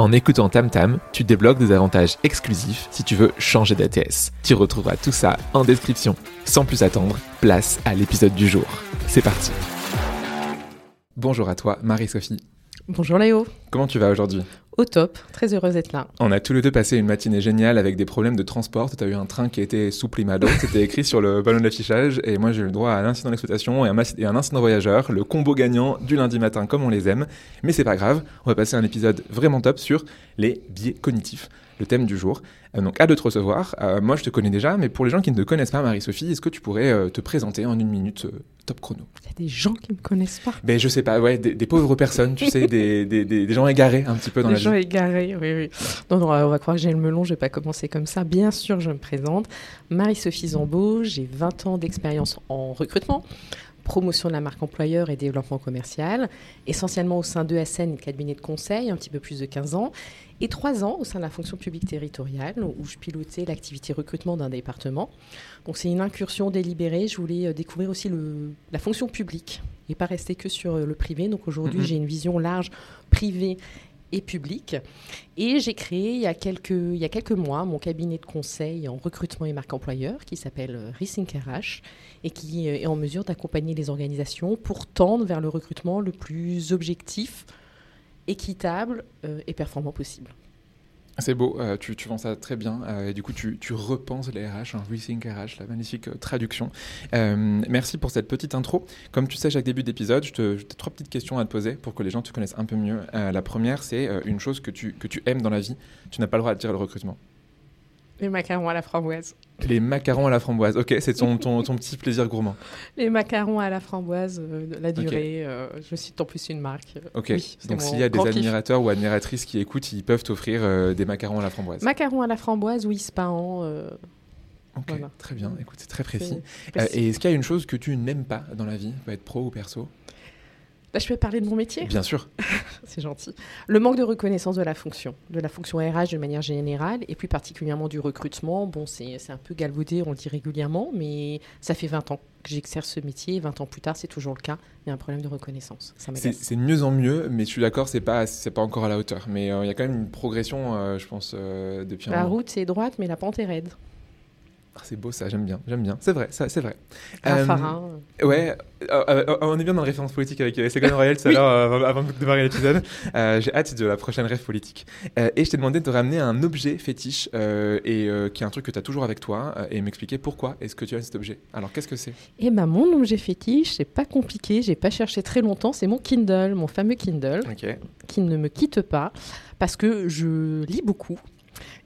En écoutant TamTam, tu débloques des avantages exclusifs si tu veux changer d'ATS. Tu retrouveras tout ça en description. Sans plus attendre, place à l'épisode du jour. C'est parti. Bonjour à toi, Marie-Sophie. Bonjour Léo. Comment tu vas aujourd'hui? Au top, très heureuse d'être là. On a tous les deux passé une matinée géniale avec des problèmes de transport. Tu as eu un train qui était sous Plimado, c'était écrit sur le ballon d'affichage, et moi j'ai eu le droit à un incident d'exploitation et et un incident voyageur, le combo gagnant du lundi matin comme on les aime. Mais c'est pas grave, on va passer un épisode vraiment top sur les biais cognitifs le thème du jour. Euh, donc, à de te recevoir. Euh, moi, je te connais déjà, mais pour les gens qui ne te connaissent pas, Marie-Sophie, est-ce que tu pourrais euh, te présenter en une minute top chrono? Il y a des gens qui ne me connaissent pas. Ben, je sais pas, ouais, des, pauvres personnes, tu sais, des, des, des, gens égarés un petit peu dans la vie. Des gens égarés, oui, oui. Non, non, on va croire que j'ai le melon, je vais pas commencer comme ça. Bien sûr, je me présente. Marie-Sophie Zambeau, j'ai 20 ans d'expérience en recrutement promotion de la marque employeur et développement commercial, essentiellement au sein d'ESN, cabinet de conseil, un petit peu plus de 15 ans, et 3 ans au sein de la fonction publique territoriale, où je pilotais l'activité recrutement d'un département. Donc c'est une incursion délibérée, je voulais euh, découvrir aussi le, la fonction publique et pas rester que sur euh, le privé. Donc aujourd'hui, j'ai une vision large privée et public. Et j'ai créé il y, a quelques, il y a quelques mois mon cabinet de conseil en recrutement et marque employeur qui s'appelle euh, Rethink RH et qui est en mesure d'accompagner les organisations pour tendre vers le recrutement le plus objectif, équitable euh, et performant possible. C'est beau, euh, tu, tu, vends ça très bien. Euh, et du coup, tu, repenses les RH, un Rethink RH, la magnifique traduction. merci pour cette petite intro. Comme tu sais, chaque début d'épisode, te, trois petites questions à te poser pour que les gens te connaissent un peu mieux. la première, c'est une chose que tu aimes dans la vie. Tu n'as pas le droit de dire le recrutement. Les macarons à la framboise. Les macarons à la framboise, ok, c'est ton, ton, ton, petit plaisir gourmand. Les macarons à la framboise, euh, la durée, euh, je cite en plus une marque. Ok, donc s'il y a des admirateurs ou admiratrices qui écoutent, ils peuvent t'offrir euh, des macarons à la framboise. Macarons à la framboise, oui, Span. ok, très bien, écoute, c'est très précis. et est-ce qu'il y a une chose que tu n'aimes pas dans la vie, peut être pro ou perso? Là, je peux parler de mon métier Bien sûr. c'est gentil. Le manque de reconnaissance de la fonction, de la fonction RH de manière générale, et plus particulièrement du recrutement. Bon, c'est un peu galvaudé, on le dit régulièrement, mais ça fait 20 ans que j'exerce ce métier. 20 ans plus tard, c'est toujours le cas. Il y a un problème de reconnaissance. C'est de mieux en mieux, mais je suis d'accord, c'est pas, pas encore à la hauteur. Mais euh, il y a quand même une progression, euh, je pense, euh, depuis La route, c'est droite, mais la pente est raide. Ah, c'est beau ça, j'aime bien, j'aime bien. C'est vrai, ça, c'est vrai. Euh, ouais, euh, euh, on est bien dans la référence politique avec Ségolène Royal tout à l'heure, avant de démarrer l'épisode. J'ai hâte de la prochaine rêve politique. et je t'ai demandé de ramener un objet fétiche et qui est un truc que tu as toujours avec toi et m'expliquer pourquoi est-ce que tu as cet objet. Alors, qu'est-ce que c'est? Eh ben, mon objet fétiche, c'est pas compliqué, j'ai pas cherché très longtemps, c'est mon Kindle, mon fameux Kindle, qui ne me quitte pas parce que je lis beaucoup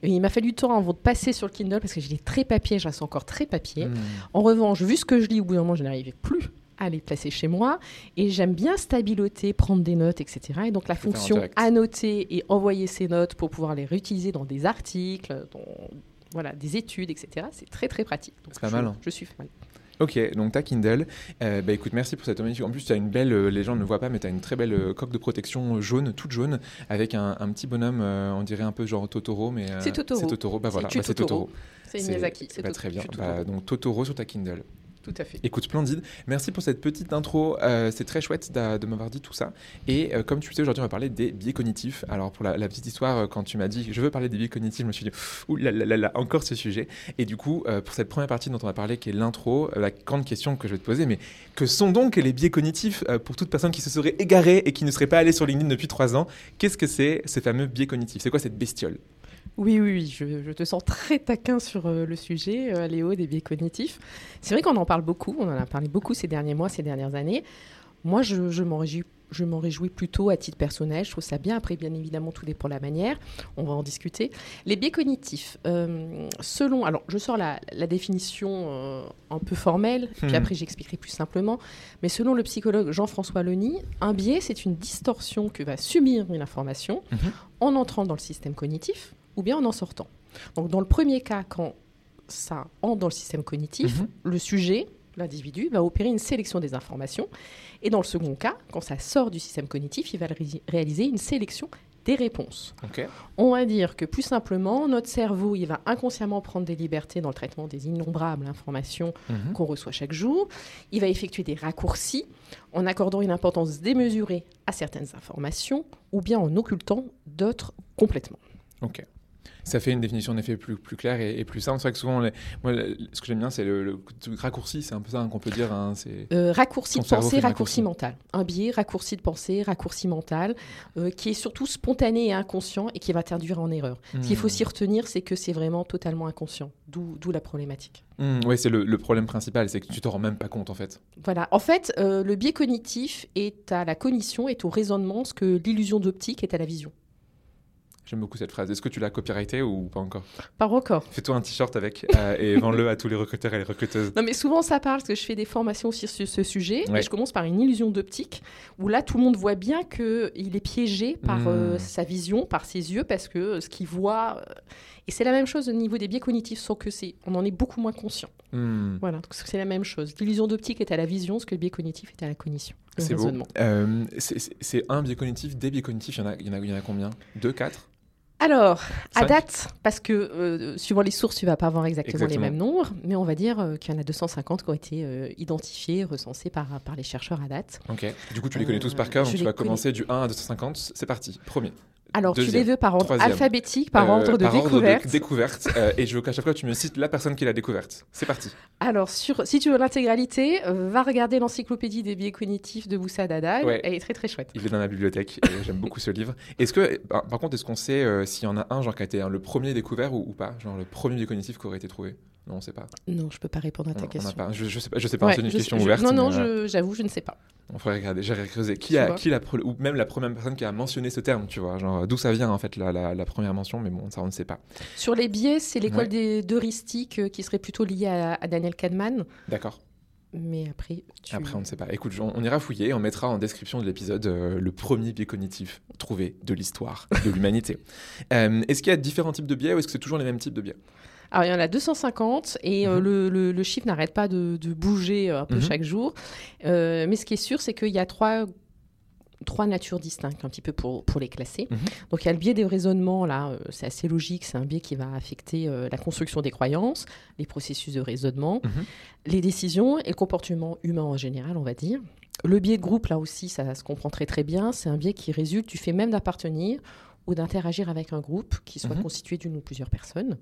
il m'a fallu du temps avant de passer sur le Kindle parce que j'ai très papier, je reste encore très papier. Hmm. En revanche, vu ce que je lis, au bout d'un moment, je n'arrivais plus à les placer chez moi. Et j'aime bien stabiloter, prendre des notes, etc. Et donc la fonction annoter et envoyer ces notes pour pouvoir les réutiliser dans des articles, dans voilà, des études, etc. C'est très très pratique. C'est pas mal. Hein. Je suis fan. Ok, donc ta Kindle. Euh, bah écoute, merci pour cette magnifique. En plus, tu as une belle, euh, les gens ne le voient pas, mais tu as une très belle euh, coque de protection jaune, toute jaune, avec un, petit bonhomme, on dirait un peu genre Totoro, mais. c'est Totoro. C'est Totoro, bah voilà, c'est Totoro. C'est Miyazaki. C'est bah, très bien. Bah, donc Totoro sur ta Kindle. Tout à fait. Écoute, splendide. Merci pour cette petite intro. Euh, c'est très chouette de m'avoir dit tout ça. Et euh, comme tu sais, aujourd'hui, on va parler des biais cognitifs. Alors, pour la, petite histoire, euh, quand tu m'as dit je veux parler des biais cognitifs, je me suis dit, ouh là là là, encore ce sujet. Et du coup, pour cette première partie dont on va parler, qui est l'intro, la grande question que je vais te poser, mais que sont donc les biais cognitifs pour toute personne qui se serait égarée et qui ne serait pas allée sur LinkedIn depuis trois ans? Qu'est-ce que c'est ces fameux biais cognitifs C'est quoi cette bestiole? Oui, oui, oui, je, te sens très taquin sur euh, le sujet, euh, Léo, des biais cognitifs. C'est vrai qu'on en parle beaucoup, on en a parlé beaucoup ces derniers mois, ces dernières années. Moi, je, je m'en réjouis je m'en réjouis plutôt à titre personnel. Je trouve ça bien. Après, bien évidemment, tout dépend de la manière. On va en discuter. Les biais cognitifs, euh, selon. Alors, je sors la, définition euh, un peu formelle, puis mhm. après, j'expliquerai plus simplement. Mais selon le psychologue Jean-François Lony, un biais, c'est une distorsion que va subir une information mhm. en entrant dans le système cognitif ou bien en en sortant. Donc, dans le premier cas, quand ça entre dans le système cognitif, mhm. le sujet l'individu va opérer une sélection des informations. Et dans le second cas, quand ça sort du système cognitif, il va réaliser une sélection des réponses. On va dire que plus simplement, notre cerveau, il va inconsciemment prendre des libertés dans le traitement des innombrables informations mhm. qu'on reçoit chaque jour. Il va effectuer des raccourcis en accordant une importance démesurée à certaines informations ou bien en occultant d'autres complètement. Ok ça fait une définition en effet plus, plus claire et, plus simple. C'est vrai que souvent, moi, ce que j'aime bien, c'est le, raccourci, c'est un peu ça qu'on peut dire. Hein, euh, raccourci de pensée, raccourci mental. Un biais, raccourci de pensée, raccourci mental, euh, qui est surtout spontané et inconscient et qui va t'induire en erreur. Ce qu'il faut hmm. s'y retenir, c'est que c'est vraiment totalement inconscient, d'où la problématique. Hmm, oui, c'est le, problème principal, c'est que tu te rends même pas compte en fait. Voilà, en fait, euh, le biais cognitif est à la cognition, est au raisonnement, ce que l'illusion d'optique est à la vision. J'aime beaucoup cette phrase. Est-ce que tu l'as copyrighté ou pas encore? Pas encore. Fais-toi un t-shirt avec euh, et vends-le à tous les recruteurs et les recruteuses. Non, mais souvent ça parle parce que je fais des formations sur ce, sujet. Et je commence par une illusion d'optique où là tout le monde voit bien qu'il est piégé par euh, hmm. sa vision, par ses yeux, parce que euh, ce qu'il voit. Et c'est la même chose au niveau des biais cognitifs, sauf que c'est, on en est beaucoup moins conscient. Hmm. Voilà, donc c'est la même chose. L'illusion d'optique est à la vision, ce que le biais cognitif est à la cognition. C'est beau. c'est un biais cognitif, des biais cognitifs, il y en a, il y en a, il y en a combien? Deux, quatre? Alors, à date, parce que euh, suivant les sources, tu vas pas avoir exactement, les mêmes nombres, mais on va dire euh, qu'il y en a 250 qui ont été euh, identifiés, recensés par, par les chercheurs à date. Ok. Du coup, tu les connais tous par cœur, donc tu vas commencer du 1 à 250. C'est parti. Premier. Alors, tu les veux par ordre alphabétique, par ordre de par découverte. Ordre de découverte. et je veux qu'à chaque fois, tu me cites la personne qui l'a découverte. C'est parti. Alors, sur, si tu veux l'intégralité, va regarder l'encyclopédie des biais cognitifs de Moussa Dada. Elle est très, très chouette. Il est dans la bibliothèque. J'aime beaucoup ce livre. Est-ce que, par, contre, est-ce qu'on sait s'il y en a un, genre, qui a été le premier découvert ou, pas? Genre, le premier biais cognitif qui aurait été trouvé? Non, on ne sait pas. Non, je ne peux pas répondre à ta question. je, je sais pas, je sais pas c'est une question ouverte. Non, non, j'avoue, je, ne sais pas. On faudrait regarder, j'ai creusé. Qui a, qui la, ou même la première personne qui a mentionné ce terme, tu vois, genre d'où ça vient en fait la, la, première mention, mais bon, ça on ne sait pas. Sur les biais, c'est l'école des d'heuristique euh, qui serait plutôt liée à, Daniel Kahneman. D'accord. Mais après, après on ne sait pas. Écoute, on, ira fouiller, on mettra en description de l'épisode euh, le premier biais cognitif trouvé de l'histoire de l'humanité. Euh, est-ce qu'il y a différents types de biais ou est-ce que c'est toujours les mêmes types de biais? Alors, il y en a 250 et euh, mhm. le, chiffre n'arrête pas de, bouger euh, un peu mhm. chaque jour. Euh, mais ce qui est sûr, c'est qu'il y a trois trois natures distinctes un petit peu pour, pour les classer. Mhm. Donc il y a le biais des raisonnements, là, c'est assez logique, c'est un biais qui va affecter la construction des croyances, les processus de raisonnement, les décisions et le comportement humain en général, on va dire. Le biais de groupe, là aussi, ça se comprend très très bien, c'est un biais qui résulte du fait même d'appartenir ou d'interagir avec un groupe qui soit mhm. constitué d'une ou plusieurs personnes.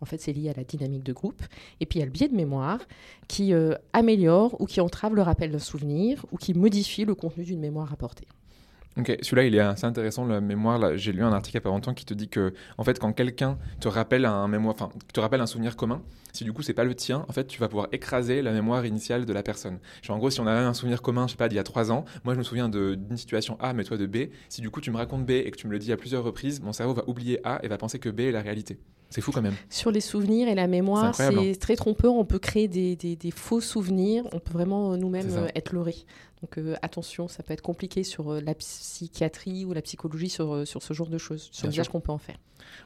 En fait, c'est lié à la dynamique de groupe. Et puis, il y a le biais de mémoire qui euh, améliore ou qui entrave le rappel d'un souvenir ou qui modifie le contenu d'une mémoire rapportée. Ok, celui-là, il est assez intéressant, la mémoire. J'ai lu un article il n'y a pas longtemps qui te dit que, en fait, quand quelqu'un te rappelle un mémoire, enfin, te rappelle un souvenir commun, si du coup c'est pas le tien, en fait, tu vas pouvoir écraser la mémoire initiale de la personne. Genre, en gros, si on a un souvenir commun, je sais pas, d'il y a trois ans, moi je me souviens d'une situation A, mais toi de B. Si du coup tu me racontes B et que tu me le dis à plusieurs reprises, mon cerveau va oublier A et va penser que B est la réalité. C'est fou quand même. Sur les souvenirs et la mémoire, c'est hein. très trompeur. On peut créer des, des, des faux souvenirs. On peut vraiment euh, nous-mêmes euh, être leurrés. Donc euh, attention, ça peut être compliqué sur la psychiatrie ou la psychologie sur, sur ce genre de choses, sur l'usage qu'on peut en faire.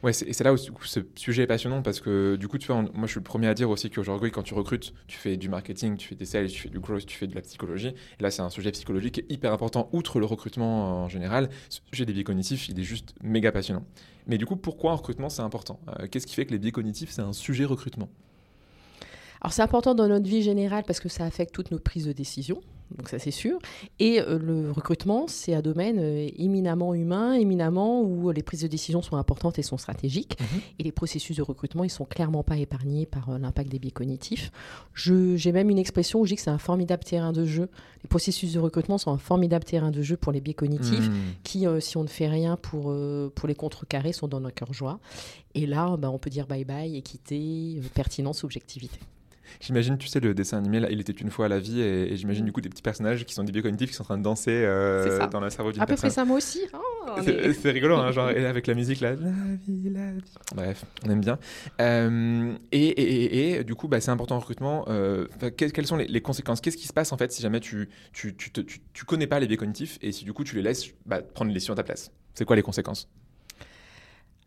Ouais, et c'est là où ce sujet est passionnant parce que du coup, tu vois, moi je suis le premier à dire aussi qu'aujourd'hui, quand tu recrutes, tu fais du marketing, tu fais des sales, tu fais du growth, tu fais de la psychologie. Et là, c'est un sujet psychologique hyper important, outre le recrutement en général. Ce sujet des biais cognitifs, il est juste méga passionnant. Mais du coup, pourquoi en recrutement c'est important? Euh, Qu'est-ce qui fait que les biais cognitifs, c'est un sujet recrutement? Alors c'est important dans notre vie générale parce que ça affecte toutes nos prises de décision donc ça c'est sûr. Et euh, le recrutement, c'est un domaine euh, éminemment humain, éminemment où les prises de décision sont importantes et sont stratégiques. Mhm. Et les processus de recrutement, ils sont clairement pas épargnés par euh, l'impact des biais cognitifs. J'ai même une expression où je dis que c'est un formidable terrain de jeu. Les processus de recrutement sont un formidable terrain de jeu pour les biais cognitifs, mhm. qui, si on ne fait rien pour, pour les contrecarrer, sont dans notre cœur joie. Et là, bah, on peut dire bye bye, équité, pertinence, objectivité. J'imagine, tu sais, le dessin animé, là, il était une fois à la vie, et, j'imagine du coup des petits personnages qui sont des biais cognitifs qui sont en train de danser euh, dans le cerveau d'une personne. À peu près ça, moi aussi. Oh, c'est rigolo, hein, genre, avec la musique, là, la vie, la vie. Bref, on aime bien. Euh, et, et, et, du coup, bah, c'est important en recrutement. Euh, quelles sont les, conséquences? Qu'est-ce qui se passe, en fait, si jamais tu, tu, tu, tu, connais pas les biais cognitifs, et si du coup, tu les laisses bah, prendre les décisions à ta place? C'est quoi les conséquences?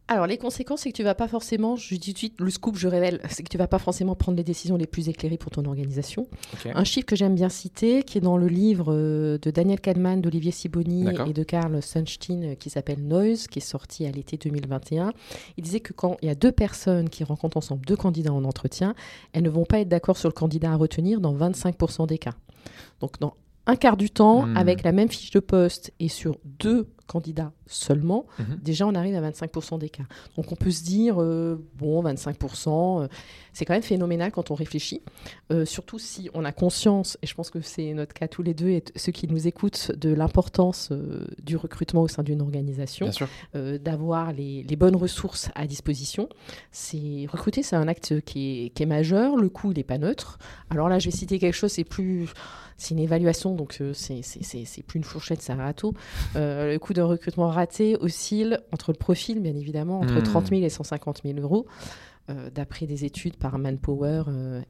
Alors, les conséquences, c'est que tu vas pas forcément, je dis tout de suite, le scoop, je révèle, c'est que tu vas pas forcément prendre les décisions les plus éclairées pour ton organisation. Un chiffre que j'aime bien citer, qui est dans le livre euh, de Daniel Kahneman, d'Olivier Siboni et de Karl Sunstein, euh, qui s'appelle Noise, qui est sorti à l'été 2021. Il disait que quand il y a deux personnes qui rencontrent ensemble deux candidats en entretien, elles ne vont pas être d'accord sur le candidat à retenir dans 25% des cas. Donc, dans un quart du temps, hmm. avec la même fiche de poste et sur deux candidats seulement, mhm. déjà on arrive à 25% d'écart. Donc on peut se dire, euh, bon, 25%, euh, c'est quand même phénoménal quand on réfléchit, euh, surtout si on a conscience, et je pense que c'est notre cas tous les deux, et ceux qui nous écoutent, de l'importance du recrutement au sein d'une organisation, d'avoir les, les, bonnes ressources à disposition. C'est Recruter, c'est un acte qui est, qui est majeur, le coût, il n'est pas neutre. Alors là, je vais citer quelque chose, c'est plus... C'est une évaluation, donc c'est plus une fourchette, c'est un râteau. le coût de recrutement raté oscille entre le profil, bien évidemment, entre 30 hmm. 000 et 150 000 euros. Euh, d'après des études par Manpower,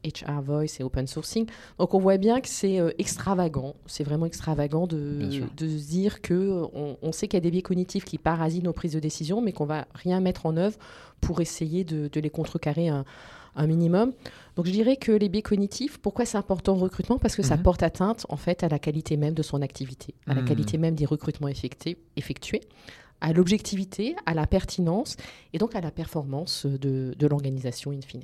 HR euh, Voice et Open Sourcing. Donc on voit bien que c'est euh, extravagant, c'est vraiment extravagant de, de se dire que on, sait qu'il y a des biais cognitifs qui parasitent nos prises de décision, mais qu'on va rien mettre en œuvre pour essayer de, de les contrecarrer un, un, minimum. Donc je dirais que les biais cognitifs, pourquoi c'est important au recrutement? Parce que ça mhm. porte atteinte en fait à la qualité même de son activité, à la hmm. qualité même des recrutements effectués, effectués à l'objectivité, à la pertinence et donc à la performance de, l'organisation in fine.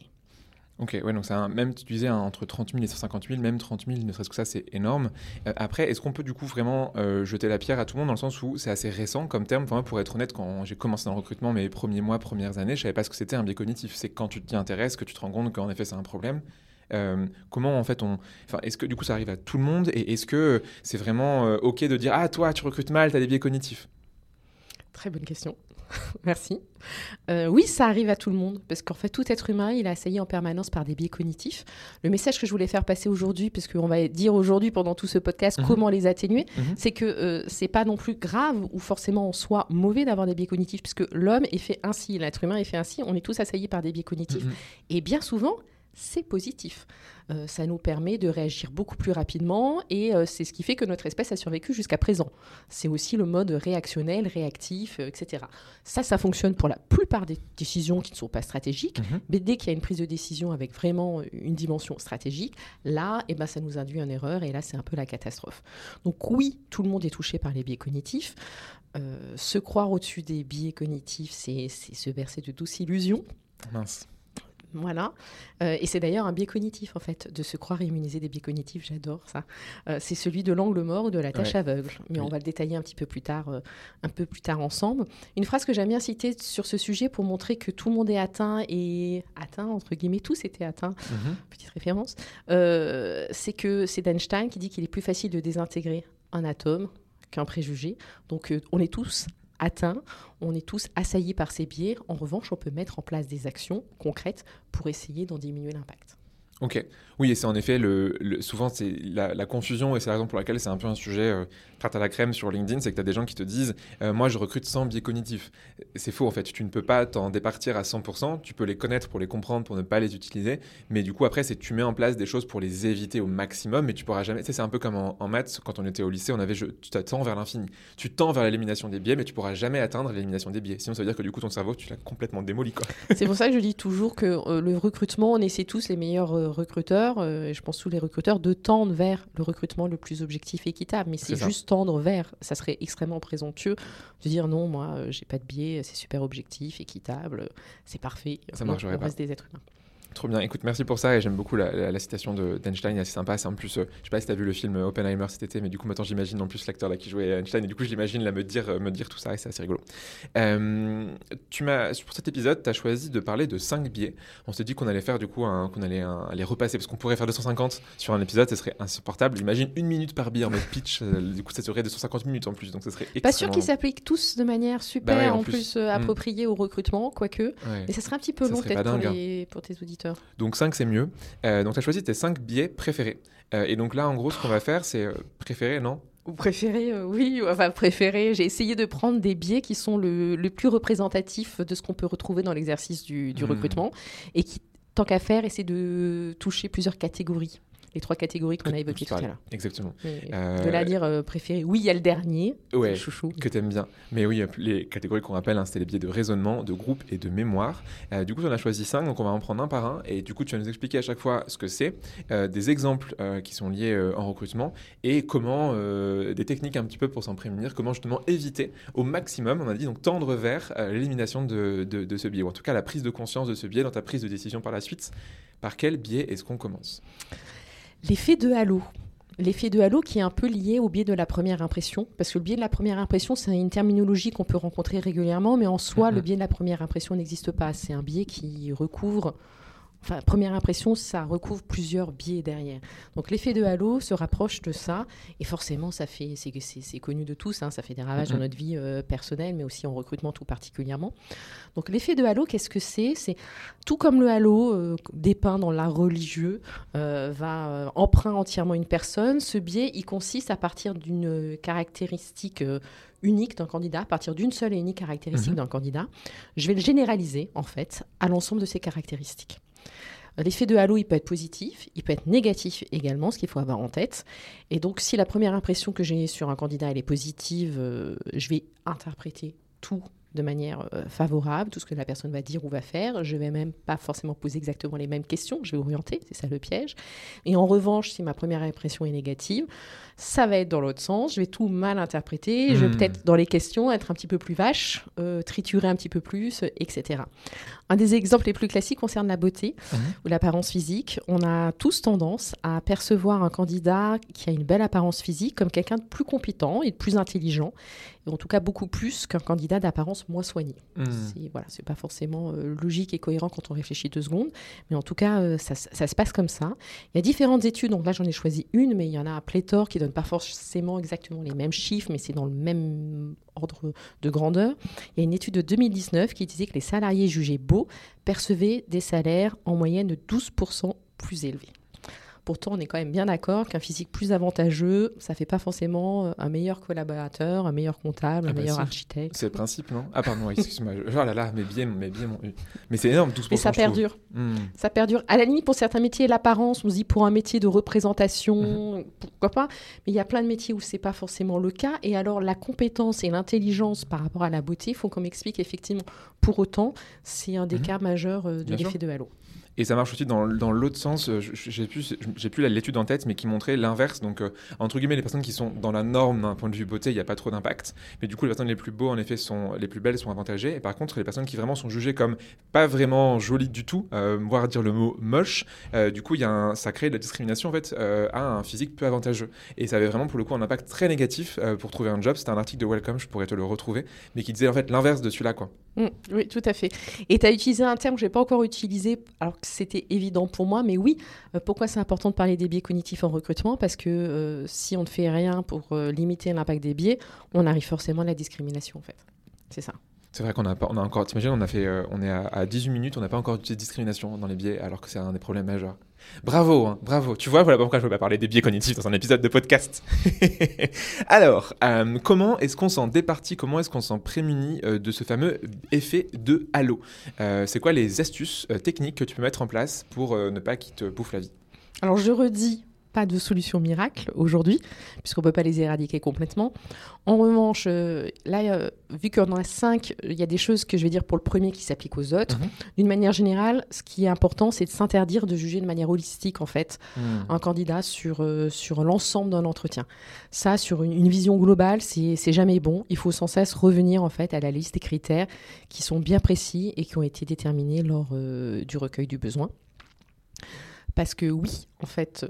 Ok, ouais, donc c'est même tu disais entre 30 000 et 150 000, même 30 000, ne serait-ce que ça, c'est énorme. Euh, après, est-ce qu'on peut du coup vraiment euh, jeter la pierre à tout le monde dans le sens où c'est assez récent comme terme? Pour pour être honnête, quand j'ai commencé dans le recrutement, mes premiers mois, premières années, je savais pas ce que c'était un biais cognitif. C'est quand tu t'y intéresses que tu te rends compte qu'en effet c'est un problème. Euh, comment en fait on, enfin, est-ce que du coup ça arrive à tout le monde? Et est-ce que c'est vraiment ok de dire ah toi tu recrutes mal, tu as des biais cognitifs? Très bonne question. Merci. Euh, oui, ça arrive à tout le monde, parce qu'en fait, tout être humain, il est assailli en permanence par des biais cognitifs. Le message que je voulais faire passer aujourd'hui, parce qu'on va dire aujourd'hui pendant tout ce podcast mhm. comment les atténuer, mhm. c'est que euh, c'est pas non plus grave ou forcément en soi mauvais d'avoir des biais cognitifs, puisque l'homme est fait ainsi, l'être humain est fait ainsi, on est tous assaillis par des biais cognitifs. Mhm. Et bien souvent, c'est positif. Euh, ça nous permet de réagir beaucoup plus rapidement et euh, c'est ce qui fait que notre espèce a survécu jusqu'à présent. C'est aussi le mode réactionnel, réactif, euh, etc. Ça, ça fonctionne pour la plupart des décisions qui ne sont pas stratégiques. Mhm. Mais dès qu'il y a une prise de décision avec vraiment une dimension stratégique, là, eh ben, ça nous induit en erreur et là, c'est un peu la catastrophe. Donc oui, tout le monde est touché par les biais cognitifs. se croire au-dessus des biais cognitifs, c'est se verser de douces illusions. Mince. Voilà. Euh, et c'est d'ailleurs un biais cognitif, en fait, de se croire immuniser des biais cognitifs. J'adore ça. Euh, c'est celui de l'angle mort ou de la tâche aveugle. Mais on va le détailler un petit peu plus tard, euh, un peu plus tard ensemble. Une phrase que j'aime bien citer sur ce sujet pour montrer que tout le monde est atteint et atteint, entre guillemets, tous étaient atteints. Mhm. Petite référence. c'est que c'est Einstein qui dit qu'il est plus facile de désintégrer un atome qu'un préjugé. Donc, on est tous atteint, on est tous assaillis par ces biais. En revanche, on peut mettre en place des actions concrètes pour essayer d'en diminuer l'impact. Ok. Oui, et c'est en effet le, souvent c'est la, confusion et c'est la raison pour laquelle c'est un peu un sujet euh, à la crème sur LinkedIn, c'est que tu as des gens qui te disent euh, moi je recrute sans biais cognitif. C'est faux en fait. Tu ne peux pas t'en départir à 100%. Tu peux les connaître pour les comprendre, pour ne pas les utiliser, mais du coup après c'est tu mets en place des choses pour les éviter au maximum, mais tu pourras jamais. c'est un peu comme en, maths quand on était au lycée, on avait tu t'attends vers l'infini. Tu tends vers l'élimination des biais, mais tu pourras jamais atteindre l'élimination des biais. Sinon ça veut dire que du coup ton cerveau tu l'as complètement démoli. C'est pour ça que je dis toujours que euh, le recrutement, on essaie tous les meilleurs recruteurs, euh, et je pense tous les recruteurs, de tendre vers le recrutement le plus objectif et équitable. Mais c'est juste tendre vers. Ça serait extrêmement présomptueux de dire non, moi, euh, j'ai pas de biais, c'est super objectif, équitable, c'est parfait. Ça marcherait on reste des êtres humains. Trop bien. Écoute, merci pour ça et j'aime beaucoup la, citation d'Einstein, assez sympa. C'est en plus, euh, je sais pas si tu as vu le film Oppenheimer cet été, mais du coup, maintenant j'imagine en plus l'acteur là qui jouait Einstein et du coup, je l'imagine là me dire, euh, me dire tout ça et c'est assez rigolo. Euh, tu m'as, pour cet épisode, tu as choisi de parler de 5 biais. On s'est dit qu'on allait faire du coup, qu'on allait les repasser parce qu'on pourrait faire 250 sur un épisode, ce serait insupportable. Imagine une minute par biais en mode pitch, du coup, ça serait 250 minutes en plus, donc ça serait Pas sûr qu'ils s'appliquent tous de manière super, bah en, plus, mm. appropriée au recrutement, quoique. Et ça serait un petit peu long peut-être pour, pour tes auditeurs auditeurs. Donc 5, c'est mieux. Euh, donc tu as choisi tes 5 biais préférés. Euh, et donc là, en gros, ce qu'on va faire, c'est euh, préférer, non? Ou préféré, euh, oui, enfin préféré. J'ai essayé de prendre des biais qui sont le, le plus représentatifs de ce qu'on peut retrouver dans l'exercice du, du Hmm. recrutement et qui, tant qu'à faire, essaie de toucher plusieurs catégories. Les trois catégories qu'on a évoquées tout à l'heure. Exactement. Euh, De la dire euh, préféré. Oui, il y a le dernier. Ouais, Chouchou. que t'aimes bien. Mais oui, les catégories qu'on rappelle, hein, c'était les biais de raisonnement, de groupe et de mémoire. Euh, du coup, on a choisi 5, donc on va en prendre un par un. Et du coup, tu vas nous expliquer à chaque fois ce que c'est, des exemples qui sont liés en recrutement et comment, des techniques un petit peu pour s'en prémunir, comment justement éviter au maximum, on a dit, donc tendre vers l'élimination de, de- de ce biais, ou en tout cas la prise de conscience de ce biais dans ta prise de décision par la suite. Par quel biais est-ce qu'on commence? L'effet de halo. L'effet de halo qui est un peu lié au biais de la première impression, parce que le biais de la première impression, c'est une terminologie qu'on peut rencontrer régulièrement, mais en soi, le biais de la première impression n'existe pas. C'est un biais qui recouvre, enfin, première impression, ça recouvre plusieurs biais derrière. Donc l'effet de halo se rapproche de ça, et forcément, ça fait, c'est, connu de tous, hein, ça fait des ravages Mhm. dans notre vie euh, personnelle, mais aussi en recrutement tout particulièrement. Donc l'effet de halo, qu'est-ce que c'est? C'est tout comme le halo euh, dépeint dans l'art religieux euh, va emprunt entièrement une personne. Ce biais, il consiste à partir d'une caractéristique unique d'un candidat, à partir d'une seule et unique caractéristique Mhm. d'un candidat. Je vais le généraliser, en fait, à l'ensemble de ces caractéristiques. Euh, L'effet de halo, il peut être positif, il peut être négatif également, ce qu'il faut avoir en tête. Et donc, si la première impression que j'ai sur un candidat elle est positive, euh, je vais interpréter tout de manière euh, favorable, tout ce que la personne va dire ou va faire. Je vais même pas forcément poser exactement les mêmes questions, je vais orienter, c'est ça le piège. Et en revanche, si ma première impression est négative, ça va être dans l'autre sens, je vais tout mal interpréter, je vais Hmm. peut-être dans les questions être un petit peu plus vache, euh, triturer un petit peu plus, euh, etc. Un des exemples les plus classiques concerne la beauté Mhm. ou l'apparence physique. On a tous tendance à percevoir un candidat qui a une belle apparence physique comme quelqu'un de plus compétent et de plus intelligent, et en tout cas beaucoup plus qu'un candidat d'apparence moins soignée. Hmm. C'est voilà, c'est pas forcément euh, logique et cohérent quand on réfléchit deux secondes, mais en tout cas, euh, ça, ça se passe comme ça. Il y a différentes études, donc là j'en ai choisi une, mais il y en a à pléthore qui donnent pas forcément exactement les mêmes chiffres, mais c'est dans le même ordre de grandeur. Il y a une étude de 2019 qui disait que les salariés jugés beaux percevaient des salaires en moyenne de 12% plus élevés. Pourtant, on est quand même bien d'accord qu'un physique plus avantageux, ça fait pas forcément euh, un meilleur collaborateur, un meilleur comptable, un Ah bah meilleur si. architecte. C'est le principe, non? Ah pardon, excuse-moi. je- Oh là là, mes biais m'ont eu. Mais c'est énorme, 12%. Mais ça perdure. Hmm. Ça perdure. À la limite, pour certains métiers, l'apparence, on se dit pour un métier de représentation, pourquoi pas. Mais il y a plein de métiers où c'est pas forcément le cas. Et alors, la compétence et l'intelligence par rapport à la beauté, il faut qu'on m'explique effectivement. Pour autant, c'est un des Mhm. cas majeurs euh, de Bien l'effet de halo. Et ça marche aussi dans, l'autre sens. euh, J'ai plus, plus l'étude en tête, mais qui montrait l'inverse. Donc, euh, entre guillemets, les personnes qui sont dans la norme d'un point de vue beauté, il n'y a pas trop d'impact. Mais du coup, les personnes les plus beaux, en effet, sont les plus belles, sont avantagées. Et par contre, les personnes qui vraiment sont jugées comme pas vraiment jolies du tout, euh, voire dire le mot moche, du coup, y a un, ça crée de la discrimination en fait à un physique peu avantageux. Et ça avait vraiment pour le coup un impact très négatif pour trouver un job. C'était un article de Welcome, je pourrais te le retrouver, mais qui disait en fait l'inverse de celui-là, quoi. Mm, oui, tout à fait. Et tu as utilisé un terme que je n'ai pas encore utilisé, alors c'était évident pour moi, mais oui, euh, pourquoi c'est important de parler des biais cognitifs en recrutement? Parce que euh, si on ne fait rien pour euh, limiter l'impact des biais, on arrive forcément à la discrimination, en fait. C'est ça. C'est vrai qu'on a encore, t'imagines, on a fait, on est à, à 18 minutes, on n'a pas encore utilisé de discrimination dans les biais, alors que c'est un des problèmes majeurs. Bravo, hein, bravo. Tu vois, voilà pourquoi je ne peux pas parler des biais cognitifs dans un épisode de podcast. alors, euh, comment est-ce qu'on s'en départit, comment est-ce qu'on s'en prémunit euh, de ce fameux effet de halo? Euh, C'est quoi les astuces techniques que tu peux mettre en place pour ne pas qu'il te bouffe la vie? Alors je redis, pas de solution miracle aujourd'hui, puisqu'on ne peut pas les éradiquer complètement. En revanche, euh, là, euh, vu qu'on en a cinq, il y a des choses que je vais dire pour le premier qui s'appliquent aux autres. Mhm. D'une manière générale, ce qui est important, c'est de s'interdire de juger de manière holistique, en fait, un candidat sur, euh, sur l'ensemble d'un entretien. Ça, sur une, une vision globale, c'est c'est jamais bon. Il faut sans cesse revenir en fait à la liste des critères qui sont bien précis et qui ont été déterminés lors du recueil du besoin. Parce que oui, en fait,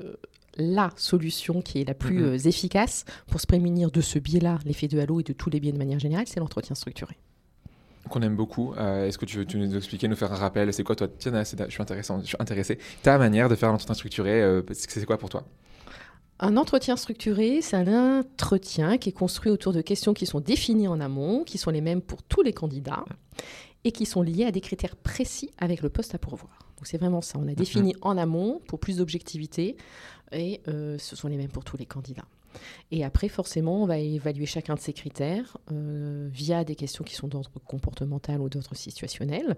la solution qui est la plus Mhm. euh, efficace pour se prémunir de ce biais-là, l'effet de halo et de tous les biais de manière générale, c'est l'entretien structuré. qu'on aime beaucoup. Euh, Est-ce que tu veux tu nous expliquer, nous faire un rappel? C'est quoi toi? Tiens, c'est- je suis je suis intéressé. Ta manière de faire un entretien structuré, euh, c'est quoi pour toi? Un entretien structuré, c'est un entretien qui est construit autour de questions qui sont définies en amont, qui sont les mêmes pour tous les candidats et qui sont liées à des critères précis avec le poste à pourvoir. Donc c'est vraiment ça. On a défini en amont pour plus d'objectivité et euh, ce sont les mêmes pour tous les candidats. Et après, forcément, on va évaluer chacun de ces critères euh, via des questions qui sont d'ordre comportemental ou d'ordre situationnel.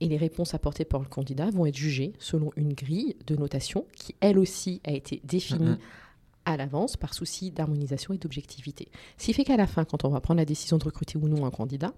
Et les réponses apportées par le candidat vont être jugées selon une grille de notation qui, elle aussi, a été définie Mhm. À l'avance par souci d'harmonisation et d'objectivité. Ce qui fait qu'à la fin, quand on va prendre la décision de recruter ou non un candidat,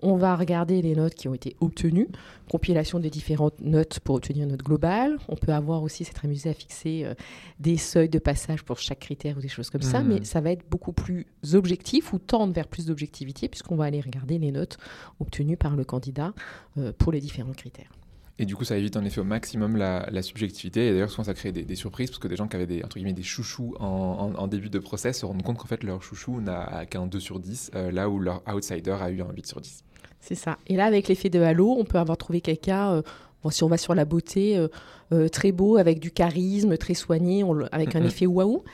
on va regarder les notes qui ont été obtenues, compilation des différentes notes pour obtenir une note globale. On peut avoir aussi, s'être amusé à fixer euh, des seuils de passage pour chaque critère ou des choses comme ça, Mhm. mais ça va être beaucoup plus objectif ou tendre vers plus d'objectivité puisqu'on va aller regarder les notes obtenues par le candidat euh, pour les différents critères. Et du coup, ça évite en effet au maximum la, la subjectivité. Et d'ailleurs, souvent, ça crée des, des surprises parce que des gens qui avaient des, entre guillemets, des chouchous en, en- en début de process se rendent compte qu'en fait, leur chouchou n'a qu'un 2 sur 10, euh, là où leur outsider a eu un 8 sur 10. C'est ça. Et là, avec l'effet de halo, on peut avoir trouvé quelqu'un, euh, bon, si on va sur la beauté, euh, euh, très beau, avec du charisme, très soigné, on avec un effet waouh.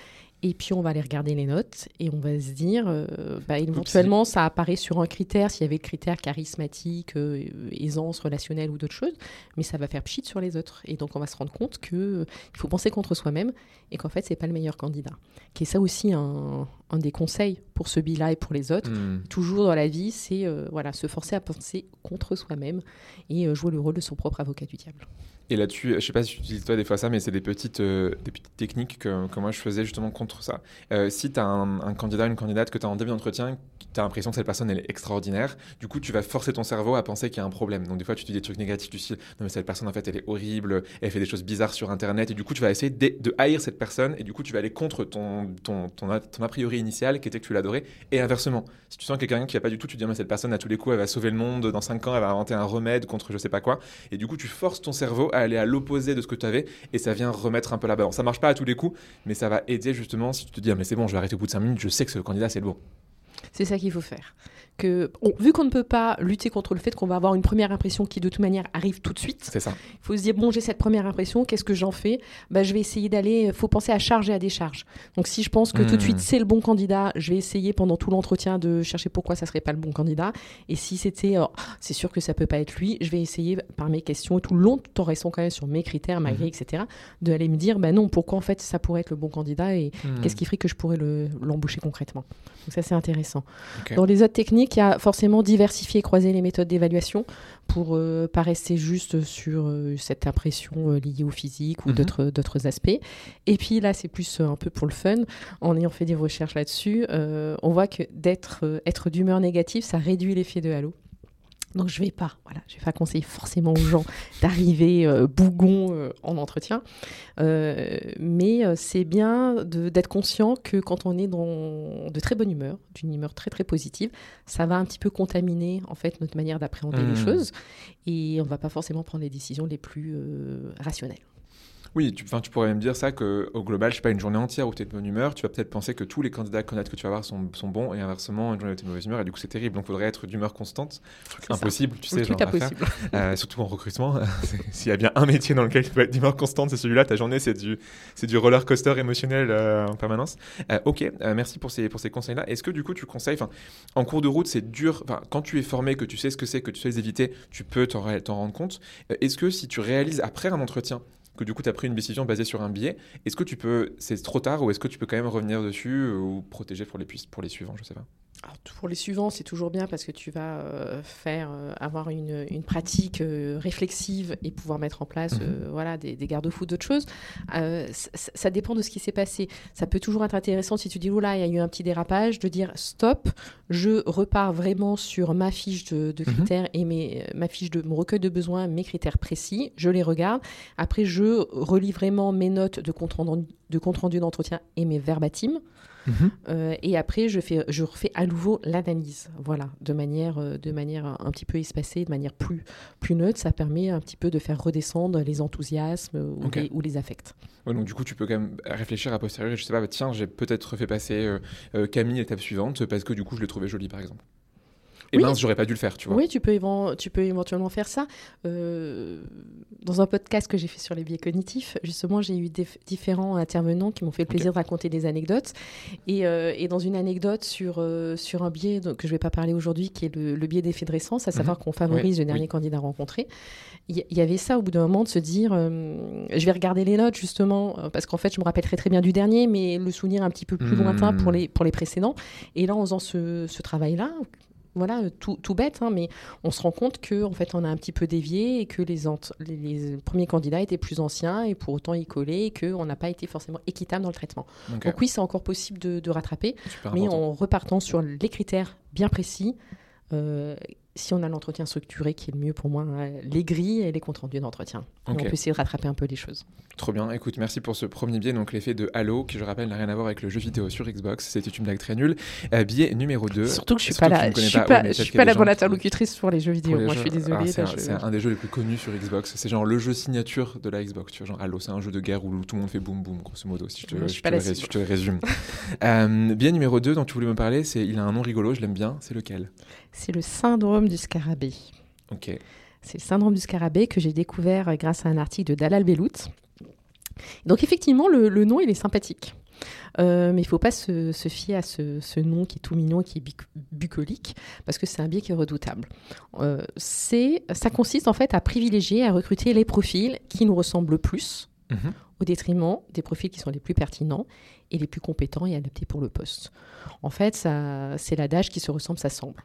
Et puis, on va aller regarder les notes et on va se dire, euh, bah, éventuellement, ça apparaît sur un critère, s'il y avait le critère charismatique, euh, aisance relationnelle ou d'autres choses, mais ça va faire pchit sur les autres. Et donc, on va se rendre compte qu'il faut penser contre soi-même et qu'en fait, c'est pas le meilleur candidat. Qui est ça aussi un, un des conseils pour ce bilan et pour les autres Hmm. toujours dans la vie, c'est euh, voilà, se forcer à penser contre soi-même et euh, jouer le rôle de son propre avocat du diable. Et là-dessus, je sais pas si tu utilises toi des fois ça, mais c'est des petites, euh, des petites techniques que, que moi je faisais justement contre ça. Euh, si tu as un, un candidat, une candidate que tu as en début d'entretien, tu as l'impression que cette personne elle est extraordinaire, du coup tu vas forcer ton cerveau à penser qu'il y a un problème. Donc des fois tu dis des trucs négatifs du style non mais cette personne en fait elle est horrible, elle fait des choses bizarres sur internet, et du coup tu vas essayer de, haïr cette personne, et du coup tu vas aller contre ton, ton, ton, a, priori initial qui était que tu l'adorais, et inversement. Si tu sens que quelqu'un qui a pas du tout, tu dis mais cette personne à tous les coups elle va sauver le monde, dans 5 ans elle va inventer un remède contre je sais pas quoi, et du coup tu forces ton cerveau à aller à l'opposé de ce que tu avais et ça vient remettre un peu la balance. Ça marche pas à tous les coups, mais ça va aider justement si tu te dis ah, mais c'est bon, je vais arrêter au bout de 5 minutes, je sais que ce candidat c'est le bon. C'est ça qu'il faut faire. Que, vu qu'on ne peut pas lutter contre le fait qu'on va avoir une première impression qui de toute manière arrive tout de suite, C'est ça. il faut se dire bon j'ai cette première impression, qu'est-ce que j'en fais? Bah, Je vais essayer d'aller, faut penser à charge et à décharge. Donc si je pense que tout de Hmm. suite c'est le bon candidat, je vais essayer pendant tout l'entretien de chercher pourquoi ça serait pas le bon candidat. Et si c'était, oh, c'est sûr que ça peut pas être lui, je vais essayer par mes questions tout le long, tout en restant quand même sur mes critères, ma grille, etc., de aller me dire bah non pourquoi en fait ça pourrait être le bon candidat et Hmm. Qu'est-ce qui ferait que je pourrais le- l'embaucher concrètement? Donc ça, c'est intéressant. Dans les autres techniques, y a forcément diversifier et croiser les méthodes d'évaluation pour euh, pas rester juste sur euh, cette impression euh, liée au physique ou Mhm. d'autres d'autres aspects. Et puis là, c'est plus euh, un peu pour le fun. En ayant fait des recherches là-dessus, on voit que d'être être d'humeur négative, ça réduit l'effet de halo. Donc je vais pas, voilà, je vais pas conseiller forcément aux gens d'arriver euh, bougon euh, en entretien, Euh, mais euh, c'est bien d'être conscient que quand on est dans de très bonne humeur, d'une humeur très très positive, ça va un petit peu contaminer en fait notre manière d'appréhender les choses. Et on va pas forcément prendre les décisions les plus rationnelles. Oui, tu, tu pourrais même dire ça qu'au global, je sais pas, une journée entière où tu es de bonne humeur, tu vas peut-être penser que tous les candidats que tu vas avoir sont, sont bons et inversement, une journée où tu es de mauvaise humeur et du coup c'est terrible. Donc il faudrait être d'humeur constante. Ça. impossible, tu sais, genre à faire. Euh, surtout en recrutement. S'il y a bien un métier dans lequel tu peux être d'humeur constante, c'est celui-là. Ta journée, c'est du, c'est du roller coaster émotionnel euh, en permanence. Euh, ok, euh, merci pour ces, pour ces conseils-là. Est-ce que du coup, tu conseilles, en cours de route, c'est dur. Quand tu es formé, que tu sais ce que c'est, que tu sais les éviter, tu peux t'en, rendre compte. Est-ce que si tu réalises après un entretien que du coup, tu as pris une décision basée sur un billet, est-ce que tu peux, c'est trop tard ou est-ce que tu peux quand même revenir dessus ou protéger pour les, pour les suivants, je sais pas. Alors, pour les suivants, c'est toujours bien parce que tu vas euh, faire euh, avoir une, une pratique euh, réflexive et pouvoir mettre en place Mhm. voilà, des, des garde-fous, d'autres choses. Ça, dépend de ce qui s'est passé. Ça peut toujours être intéressant si tu dis, oh là, il y a eu un petit dérapage, de dire stop, je repars vraiment sur ma fiche de, de Mhm. critères et mes, ma fiche de mon recueil de besoins, mes critères précis, je les regarde. Après, je relis vraiment mes notes de compte rendu, de compte rendu d'entretien et mes verbatims. Euh, et après, je, fais, je refais à nouveau l'analyse, voilà, de manière, euh, de manière un petit peu espacée, de manière plus, plus neutre. Ça permet un petit peu de faire redescendre les enthousiasmes ou, les, ou les affects. Ouais, donc du coup, tu peux quand même réfléchir à posteriori. Je sais pas, bah, tiens, j'ai peut-être fait passer euh, euh, Camille l'étape suivante parce que du coup, je l'ai trouvé jolie, par exemple. Et mince, j'aurais pas dû le faire, tu vois. Oui, tu peux, tu peux éventuellement faire ça. Euh, dans un podcast que j'ai fait sur les biais cognitifs, justement, j'ai eu différents intervenants qui m'ont fait le plaisir de raconter des anecdotes. Et, euh, et, dans une anecdote sur, euh, sur un biais que je ne vais pas parler aujourd'hui, qui est le, biais d'effet de récence, à savoir mhm. qu'on favorise le dernier candidat rencontré, il y, avait ça au bout d'un moment de se dire, je vais regarder les notes justement, parce qu'en fait, je me rappelle très bien du dernier, mais le souvenir un petit peu plus lointain pour les, pour les précédents. Et là, en faisant ce, ce travail-là, voilà, tout, tout bête, hein, mais on se rend compte que en fait, on a un petit peu dévié et que les, les, premiers candidats étaient plus anciens et pour autant y coller et qu'on n'a pas été forcément équitable dans le traitement. Donc oui, c'est encore possible de, rattraper, mais en repartant sur les critères bien précis. Euh, si on a l'entretien structuré, qui est le mieux pour moi, hein, les grilles et les comptes rendus d'entretien. On peut essayer de rattraper un peu les choses. Trop bien. Écoute, merci pour ce premier biais, donc l'effet de Halo, qui je rappelle n'a rien à voir avec le jeu vidéo sur Xbox. C'était une blague très nulle. Euh, biais numéro 2. Surtout que je suis pas là. Je suis pas, suis pas la bonne interlocutrice pour les jeux vidéo. moi, je suis désolée. Ah, c'est un, des jeux les plus connus sur Xbox. C'est genre le jeu signature de la Xbox. Tu vois, genre Halo, c'est un jeu de guerre où tout le monde fait boum boum, grosso modo, si je te, je te, résume. euh, biais numéro 2 dont tu voulais me parler, c'est il a un nom rigolo, je l'aime bien. C'est lequel? C'est le syndrome du scarabée. C'est le syndrome du scarabée que j'ai découvert grâce à un article de Dalal Belout. Donc effectivement, le, nom, il est sympathique. Euh, mais il ne faut pas se, fier à ce, nom qui est tout mignon, qui est bucolique, parce que c'est un biais qui est redoutable. Euh, ça consiste en fait à privilégier, à recruter les profils qui nous ressemblent le plus, mhm. au détriment des profils qui sont les plus pertinents et les plus compétents et adaptés pour le poste. En fait, c'est l'adage qui se ressemble, ça semble.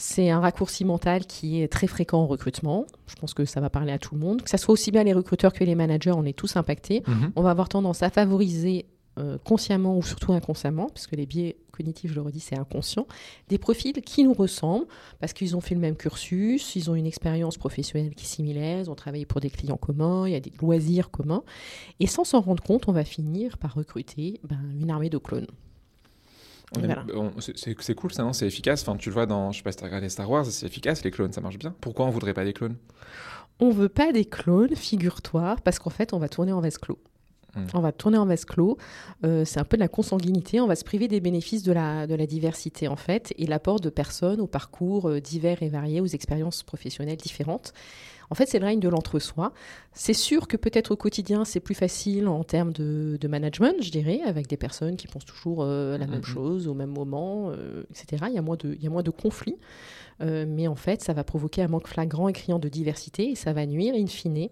C'est un raccourci mental qui est très fréquent en recrutement. Je pense que ça va parler à tout le monde. Que ce soit aussi bien les recruteurs que les managers, on est tous impactés. Mhm. On va avoir tendance à favoriser euh, consciemment ou surtout inconsciemment, puisque les biais cognitifs, je le redis, c'est inconscient, des profils qui nous ressemblent parce qu'ils ont fait le même cursus, ils ont une expérience professionnelle qui est similaire, ils ont travaillé pour des clients communs, il y a des loisirs communs. Et sans s'en rendre compte, on va finir par recruter ben, une armée de clones. C'est cool ça, c'est efficace? Enfin, tu le vois dans, je sais pas si tu as regardé Star Wars, c'est efficace, les clones, ça marche bien. Pourquoi on voudrait pas des clones? On veut pas des clones, figure-toi, parce qu'en fait, on va tourner en vase clos. Hmm. On va tourner en vase clos. Euh, c'est un peu de la consanguinité. On va se priver des bénéfices de la, de la diversité, en fait, et l'apport de personnes aux parcours euh, divers et variés, aux expériences professionnelles différentes. En fait, c'est le règne de l'entre-soi. C'est sûr que peut-être au quotidien, c'est plus facile en termes de, management, je dirais, avec des personnes qui pensent toujours euh, la même mm-hmm. chose au même moment, euh, etc. Il y, a moins de, il y a moins de conflits. Euh, mais en fait, ça va provoquer un manque flagrant et criant de diversité et ça va nuire, in fine,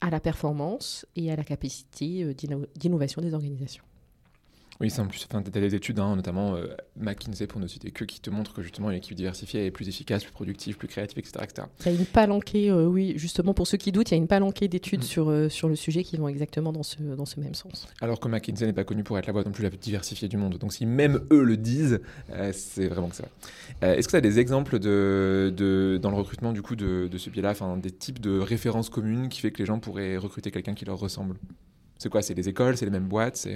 à la performance et à la capacité d'innovation des organisations. Oui, c'est en plus, enfin, tu as des études, hein, notamment euh, McKinsey pour ne citer que, qui te montrent que justement une équipe diversifiée est plus efficace, plus productive, plus créative, etc. etc. Il y a une palanquée, euh, oui, justement pour ceux qui doutent, il y a une palanquée d'études mm. sur, euh, sur le sujet qui vont exactement dans ce, dans ce même sens. Alors que McKinsey n'est pas connu pour être la boîte non plus la plus diversifiée du monde. Donc si même eux le disent, c'est vraiment que vrai. Est-ce que tu as des exemples de, de, dans le recrutement du coup de, de ce biais-là, des types de références communes qui fait que les gens pourraient recruter quelqu'un qui leur ressemble? C'est quoi? C'est des écoles, c'est les mêmes boîtes?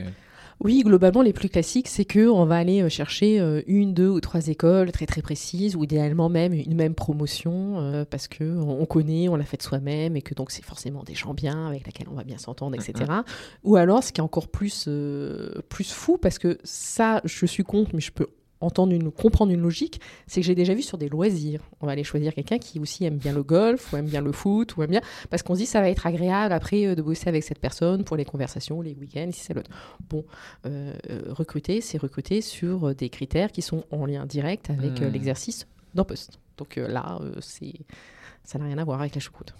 Oui, globalement, les plus classiques, c'est que on va aller euh, chercher euh, une, deux ou trois écoles très très précises, ou idéalement même une même promotion, euh, parce que on connaît, on l'a fait soi-même, et que donc c'est forcément des gens bien avec lesquels on va bien s'entendre, etc. Mm-hmm. Ou alors, ce qui est encore plus plus fou, parce que ça, je suis contre, mais je peux entendre une, comprendre une logique, c'est que j'ai déjà vu sur des loisirs. On va aller choisir quelqu'un qui aussi aime bien le golf, ou aime bien le foot, ou aime bien. Parce qu'on se dit ça va être agréable après euh, de bosser avec cette personne pour les conversations, les week-ends, si c'est l'autre. Bon, euh, euh, recruter, c'est recruter sur des critères qui sont en lien direct avec hmm. l'exercice d'un poste. Donc là, c'est ça n'a rien à voir avec la choucroute.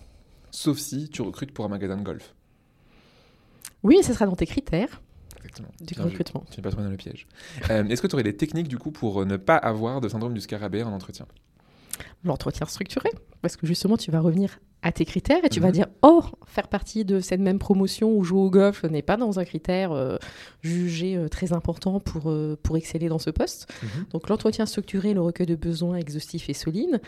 Sauf si tu recrutes pour un magasin de golf. Oui, ce sera dans tes critères. Du recrutement. Tu n'es pas trop dans le piège. Euh, est-ce que tu aurais des techniques du coup pour ne pas avoir de syndrome du scarabée en entretien? L'entretien structuré, parce que justement tu vas revenir à tes critères et tu vas mhm. dire oh faire partie de cette même promotion ou jouer au golf n'est pas dans un critère euh, jugé euh, très important pour, pour exceller dans ce poste. Mhm. Donc l'entretien structuré, le recueil de besoins exhaustif et solide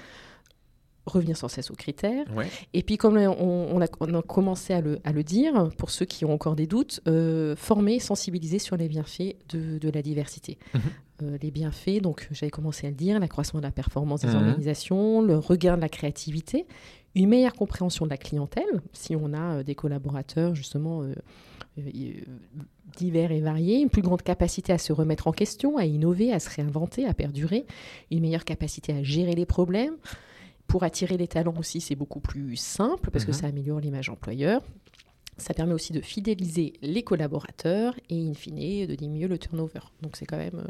revenir sans cesse aux critères. Et puis, comme on, a, commencé à le, dire, pour ceux qui ont encore des doutes, euh, former, sensibiliser sur les bienfaits de, la diversité. Mhm. Euh, les bienfaits, donc j'avais commencé à le dire, l'accroissement de la performance des mhm. organisations, le regain de la créativité, une meilleure compréhension de la clientèle, si on a euh, des collaborateurs justement divers et variés, une plus grande capacité à se remettre en question, à innover, à se réinventer, à perdurer, une meilleure capacité à gérer les problèmes. Pour attirer les talents aussi, c'est beaucoup plus simple parce que Mhm. ça améliore l'image employeur. Ça permet aussi de fidéliser les collaborateurs et, in fine, de diminuer le turnover. Donc, c'est quand même euh,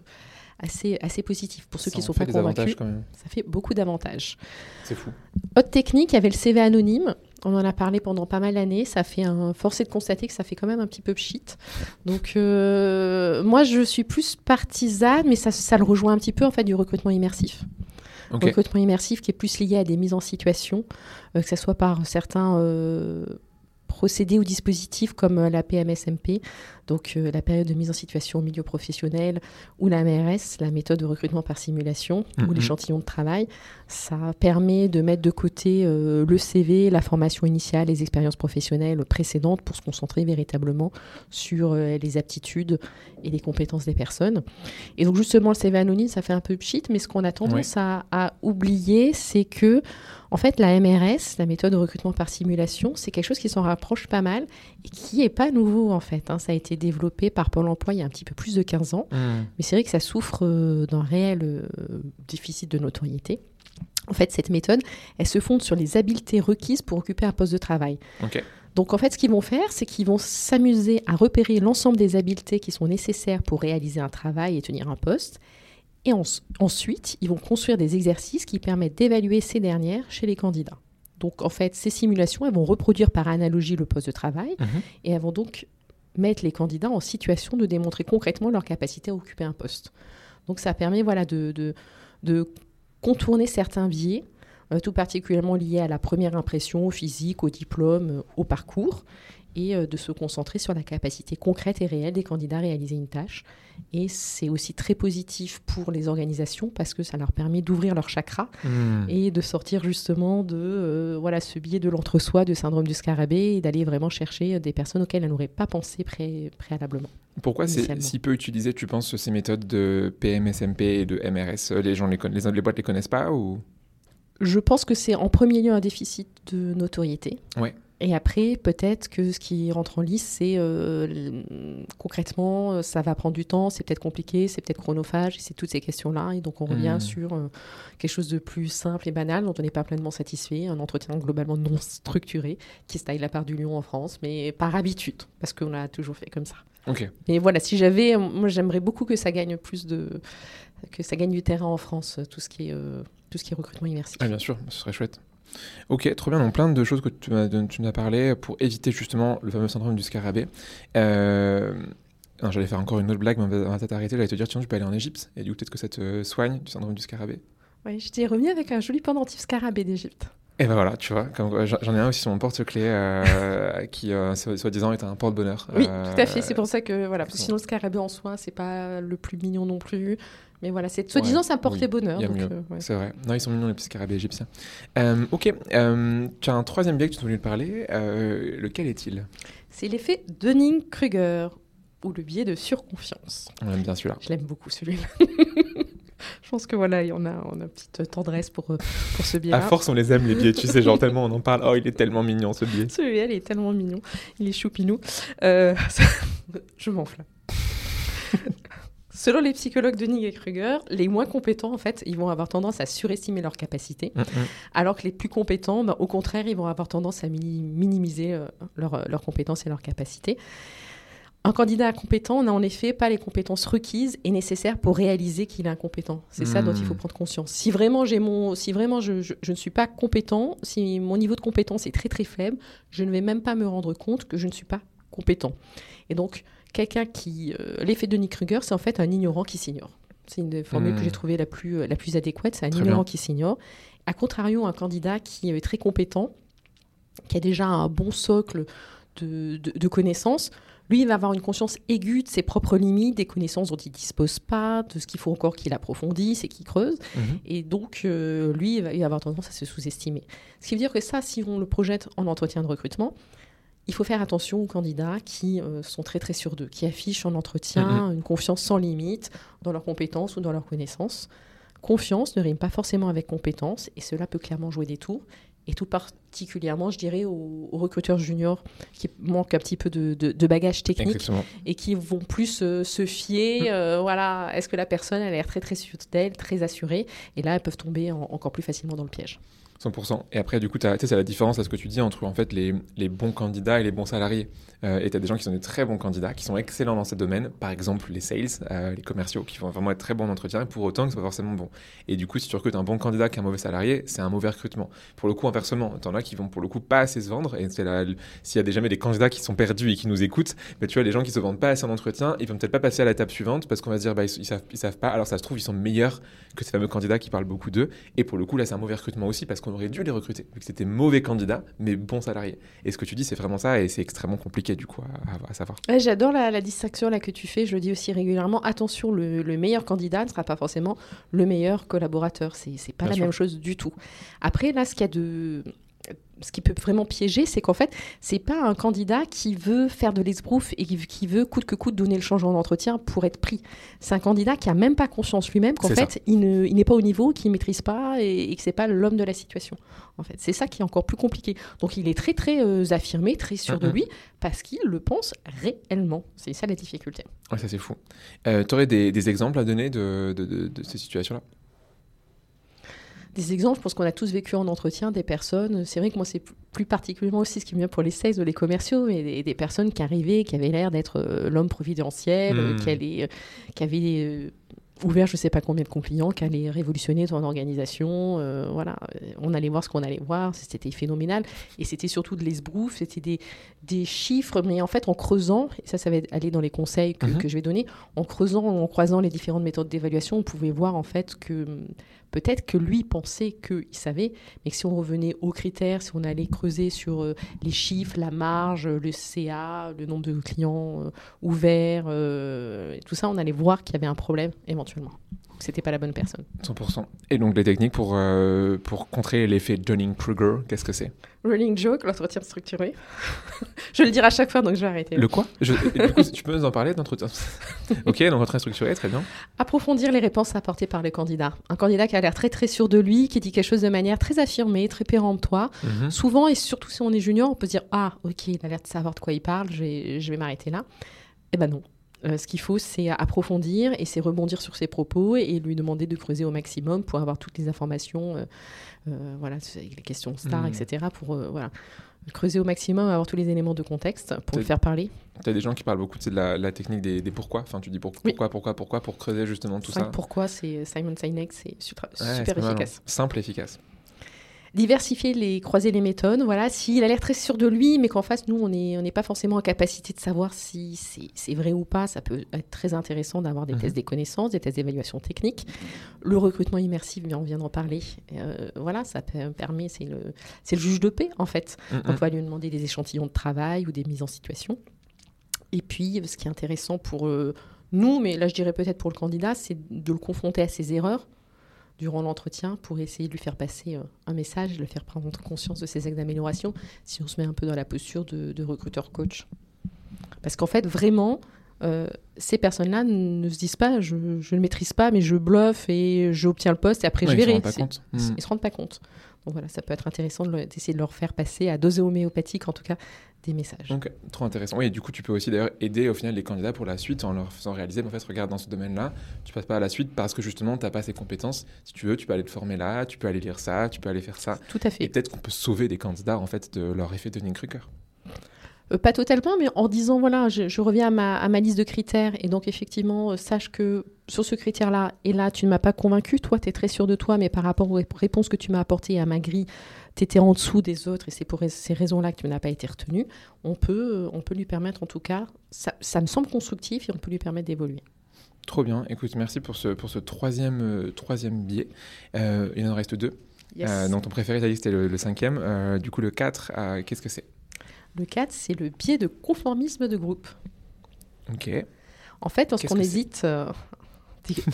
assez, assez positif. Pour ceux Ça qui ne sont fait pas convaincus, avantages quand même. ça fait beaucoup d'avantages. C'est fou. Autre technique, il y avait le CV anonyme. On en a parlé pendant pas mal d'années. Ça fait un forcé de constater que ça fait quand même un petit peu pchit. Donc euh, moi, je suis plus partisane, mais ça, ça le rejoint un petit peu en fait du recrutement immersif. Ok. Recrutement immersif qui est plus lié à des mises en situation, euh, que ce soit par certains euh, procédés ou dispositifs comme euh, la PMSMP, donc euh, la période de mise en situation au milieu professionnel, ou la MRS, la méthode de recrutement par simulation, ou l'échantillon de travail. Ça permet de mettre de côté euh, le CV, la formation initiale, les expériences professionnelles précédentes pour se concentrer véritablement sur euh, les aptitudes et les compétences des personnes. Et donc justement, le CV anonyme, ça fait un peu pchit, mais ce qu'on a tendance à, à oublier, c'est que en fait, la MRS, la méthode de recrutement par simulation, c'est quelque chose qui s'en rapproche pas mal et qui est pas nouveau en fait. hein. Ça a été développé par Pôle Emploi il y a un petit peu plus de 15 ans. Hmm. Mais c'est vrai que ça souffre euh, d'un réel déficit de notoriété. En fait, cette méthode, elle se fonde sur les habiletés requises pour occuper un poste de travail. Donc, en fait, ce qu'ils vont faire, c'est qu'ils vont s'amuser à repérer l'ensemble des habiletés qui sont nécessaires pour réaliser un travail et tenir un poste. Et en- ensuite, ils vont construire des exercices qui permettent d'évaluer ces dernières chez les candidats. Donc, en fait, ces simulations, elles vont reproduire par analogie le poste de travail Mhm. et elles vont donc mettre les candidats en situation de démontrer concrètement leur capacité à occuper un poste. Donc ça permet voilà, de, de, de contourner certains biais, euh, tout particulièrement liés à la première impression, au physique, au diplôme, euh, au parcours, et euh, de se concentrer sur la capacité concrète et réelle des candidats à réaliser une tâche. Et c'est aussi très positif pour les organisations parce que ça leur permet d'ouvrir leur chakra Hmm. et de sortir justement de euh, voilà ce biais de l'entre-soi, de syndrome du scarabée, et d'aller vraiment chercher des personnes auxquelles elles n'auraient pas pensé pré- préalablement. Pourquoi c'est si peu utilisé, tu penses, ces méthodes de PMSMP et de MRS Les gens, les, les, les boîtes les connaissent pas ou? Je pense que c'est en premier lieu un déficit de notoriété. Ouais. Et après, peut-être que ce qui rentre en lice, c'est euh, concrètement, euh, ça va prendre du temps, c'est peut-être compliqué, c'est peut-être chronophage, c'est toutes ces questions-là. Et donc, on revient Mhm. sur euh, quelque chose de plus simple et banal, dont on n'est pas pleinement satisfait, un entretien globalement non structuré, qui se taille la part du lion en France, mais par habitude, parce qu'on a toujours fait comme ça. Ok. Et voilà, si j'avais, moi j'aimerais beaucoup que ça gagne plus de, que ça gagne du terrain en France, tout ce qui est, euh, tout ce qui est recrutement immersif. Ah, bien sûr, ce serait chouette. Ok, trop bien. Donc plein de choses que tu tu nous as parlé pour éviter justement le fameux syndrome du scarabée. Euh, j'allais faire encore une autre blague, mais on va peut-être arrêter. J'allais te dire, tiens, tu peux aller en Égypte. Et du coup, peut-être que ça te soigne du syndrome du scarabée. Oui, je t'ai remis avec un joli pendentif scarabée d'Égypte. Et ben voilà, tu vois, j'en ai un aussi sur mon porte-clés euh, qui, euh, soi- soi-disant, est un porte-bonheur. Oui, Euh, tout à fait. C'est pour ça que voilà, parce que sinon le scarabée en soi, c'est pas le plus mignon non plus. Mais voilà, c'est soi-disant Ouais, ça oui, bonheur. euh, ouais. C'est vrai. Non, ils sont mignons, les petits scarabées égyptiens. Euh, ok, euh, tu as un troisième biais que tu voulais parler. Lequel est-il? C'est l'effet Dunning-Kruger ou le biais de surconfiance. On aime bien celui-là. Je l'aime beaucoup celui-là. Je pense que voilà, on a, on a une petite tendresse pour, pour ce À biais-là. force, on les aime, les biais. Tu sais, genre tellement on en parle. Oh, il est tellement mignon, ce biais. Celui-là, il est tellement mignon. Il est choupinou. Euh, je m'enflamme. Selon les psychologues Dunning et Kruger, les moins compétents, en fait, ils vont avoir tendance à surestimer leurs capacités, Mm, mm. alors que les plus compétents, bah, au contraire, ils vont avoir tendance à mini- minimiser euh, leurs leurs compétences et leurs capacités. Un candidat compétent n'a en effet pas les compétences requises et nécessaires pour réaliser qu'il est incompétent. C'est ça dont il faut Hmm. prendre conscience. Si vraiment, j'ai mon, si vraiment je, je- je ne suis pas compétent, si mon niveau de compétence est très très faible, je ne vais même pas me rendre compte que je ne suis pas compétent. Et donc, quelqu'un qui... euh, L'effet de Nick Kruger, c'est en fait un ignorant qui s'ignore. C'est une des formules Hmm. que j'ai trouvée la plus, la plus adéquate, c'est un Très ignorant bien. qui s'ignore. A contrario, un candidat qui est très compétent, qui a déjà un bon socle de, de- de connaissances, lui, il va avoir une conscience aiguë de ses propres limites, des connaissances dont il dispose pas, de ce qu'il faut encore qu'il approfondisse et qu'il creuse. Mhm. Et donc, euh, lui, il va, il va avoir tendance à se sous-estimer. Ce qui veut dire que ça, si on le projette en entretien de recrutement, il faut faire attention aux candidats qui euh, sont très très sûrs d'eux, qui affichent en entretien une confiance sans limite dans leurs compétences ou dans leurs connaissances. Confiance ne rime pas forcément avec compétence et cela peut clairement jouer des tours. et tout particulièrement, je dirais, aux, recruteurs juniors qui manquent un petit peu de, de, bagages techniques et qui vont plus euh, se fier. Mm. voilà, est-ce que la personne a l'air très très sûre d'elle, très assurée, et là elles peuvent tomber encore plus facilement dans le piège. 100%. Et après, du coup, c'est la différence à ce que tu dis entre en fait les bons candidats et les bons salariés. Euh, et tu as des gens qui sont des très bons candidats, qui sont excellents dans ces domaines, par exemple les sales, euh, les commerciaux, qui vont vraiment être très bons en entretien, et pour autant que ce pas forcément bon. Et du coup, si tu recrutes un bon candidat qui est un mauvais salarié, c'est un mauvais recrutement. Pour le coup, inversement, t'en as qui vont pour le coup pas assez se vendre, et s'il y a des, jamais des candidats qui sont perdus et qui nous écoutent, bah, tu vois, les gens qui se vendent pas assez en entretien, ils vont peut-être pas passer à l'étape suivante parce qu'on va se dire, bah, ils, savent, ils savent pas, alors ça se trouve, ils sont meilleurs que ces fameux candidats qui parlent beaucoup d'eux, et pour le coup, là, c'est un mauvais recrutement aussi parce qu'on aurait dû les recruter, vu que c'était mauvais candidats, mais bons salariés. Et ce que tu dis, c'est vraiment ça, et c'est extrêmement compliqué du coup à, à savoir. J'adore la, distinction là que tu fais. Je le dis aussi régulièrement. Attention, le, meilleur candidat ne sera pas forcément le meilleur collaborateur. C'est pas la même chose du tout. Après, là, ce qu'il y a de ce qui peut vraiment piéger, c'est qu'en fait, c'est pas un candidat qui veut faire de l'esbrouf et qui veut coûte que coûte donner le changement d'entretien pour être pris. C'est un candidat qui a même pas conscience lui-même qu'en fait, il n'est pas au niveau, qu'il maîtrise pas et, que c'est pas l'homme de la situation. En fait, c'est ça qui est encore plus compliqué. Donc, il est très très euh, affirmé, très sûr de lui parce qu'il le pense réellement. C'est ça la difficulté. Ouais, ça c'est fou. Euh, tu aurais des, exemples à donner de ces situations-là? Des exemples, je pense qu'on a tous vécu en entretien des personnes. C'est vrai que moi, c'est plus particulièrement aussi ce qui me vient pour les sales ou les commerciaux, mais des, personnes qui arrivaient, qui avaient l'air d'être euh, l'homme providentiel, hmm. qui, euh, qui avaient euh, ouvert je ne sais pas combien de clients, qui allaient révolutionner ton organisation. voilà, on allait voir ce qu'on allait voir, c'était phénoménal. Et c'était surtout de l'esbrouf, c'était des, des chiffres, mais en fait en creusant, et ça, ça va aller dans les conseils que, mhm. que je vais donner, en creusant, en croisant les différentes méthodes d'évaluation, on pouvait voir en fait que Peut-être que lui pensait qu'il savait, mais si on revenait aux critères, si on allait creuser sur euh, les chiffres, la marge, le CA, le nombre de clients euh, ouverts, euh, tout ça, on allait voir qu'il y avait un problème éventuellement c'était pas la bonne personne. 100%. Et donc les techniques pour, euh, pour contrer l'effet Dunning-Kruger, qu'est-ce que c'est? Running joke, l'entretien structuré. je le dirai à chaque fois, donc je vais arrêter. Le quoi? Du coup, tu peux nous en parler d'entretien Ok, donc entretien structuré, très bien. Approfondir les réponses apportées par le candidat. Un candidat qui a l'air très très sûr de lui, qui dit quelque chose de manière très affirmée, très péremptoire. Mhm. Souvent, et surtout si on est junior, on peut se dire Ah, ok, il a l'air de savoir de quoi il parle, je vais, je vais m'arrêter là. Eh ben non, euh, ce qu'il faut, c'est approfondir et c'est rebondir sur ses propos et lui demander de creuser au maximum pour avoir toutes les informations, euh, euh, voilà, les questions stars, mmh. etc. Pour voilà, creuser au maximum, avoir tous les éléments de contexte pour le faire parler. Tu as des gens qui parlent beaucoup de la, la technique des, pourquoi. Enfin, tu dis pourquoi, pourquoi, pourquoi, pour creuser justement tout ça. Pourquoi, c'est Simon Sinek, c'est super, super efficace. Simple, efficace diversifier les, croiser les méthodes. Voilà, s'il a l'air très sûr de lui, mais qu'en face, nous, on n'est on pas forcément en capacité de savoir si c'est vrai ou pas, ça peut être très intéressant d'avoir des mhm. tests des connaissances, des tests d'évaluation technique. Le recrutement immersif, on vient d'en parler. Euh, voilà, ça permet, c'est le, le juge de paix, en fait. Mhm. On va lui demander des échantillons de travail ou des mises en situation. Et puis, ce qui est intéressant pour euh, nous, mais là, je dirais peut-être pour le candidat, c'est de le confronter à ses erreurs durant l'entretien pour essayer de lui faire passer euh, un message, de le faire prendre conscience de ses axes d'amélioration, si on se met un peu dans la posture de, recruteur-coach. Parce qu'en fait, vraiment, euh, ces personnes-là ne se disent pas je, ne maîtrise pas, mais je bluffe et j'obtiens le poste et après je verrai. Ils ne se, hmm. se rendent pas compte. Donc voilà, ça peut être intéressant d'essayer de, leur faire passer à dose homéopathique, en tout cas, des messages. Donc, trop intéressant. Oui, et du coup, tu peux aussi d'ailleurs aider au final les candidats pour la suite en leur faisant réaliser, en fait, regarde, dans ce domaine-là, tu passes pas à la suite parce que justement, tu n'as pas ces compétences. Si tu veux, tu peux aller te former là, tu peux aller lire ça, tu peux aller faire ça. Tout à fait. Et peut-être qu'on peut sauver des candidats, en fait, de leur effet de Kruger. Euh, pas totalement, mais en disant, voilà, je, reviens à ma, liste de critères, et donc effectivement, euh, sache que sur ce critère-là, et là, tu ne m'as pas convaincu, toi, tu es très sûr de toi, mais par rapport aux réponses que tu m'as apportées à ma grille, tu étais en dessous des autres, et c'est pour ces raisons-là que tu n'as pas été retenu, on peut, euh, on peut lui permettre, en tout cas, ça, me semble constructif, et on peut lui permettre d'évoluer. Trop bien, écoute, merci pour ce, pour ce troisième, troisième biais. il en reste deux. Yes. donc ton préféré, tu as dit c'était le, le, cinquième. du coup, le 4, qu'est-ce que c'est? Le 4, c'est le biais de conformisme de groupe. Ok. En fait, lorsqu'on hésite, euh,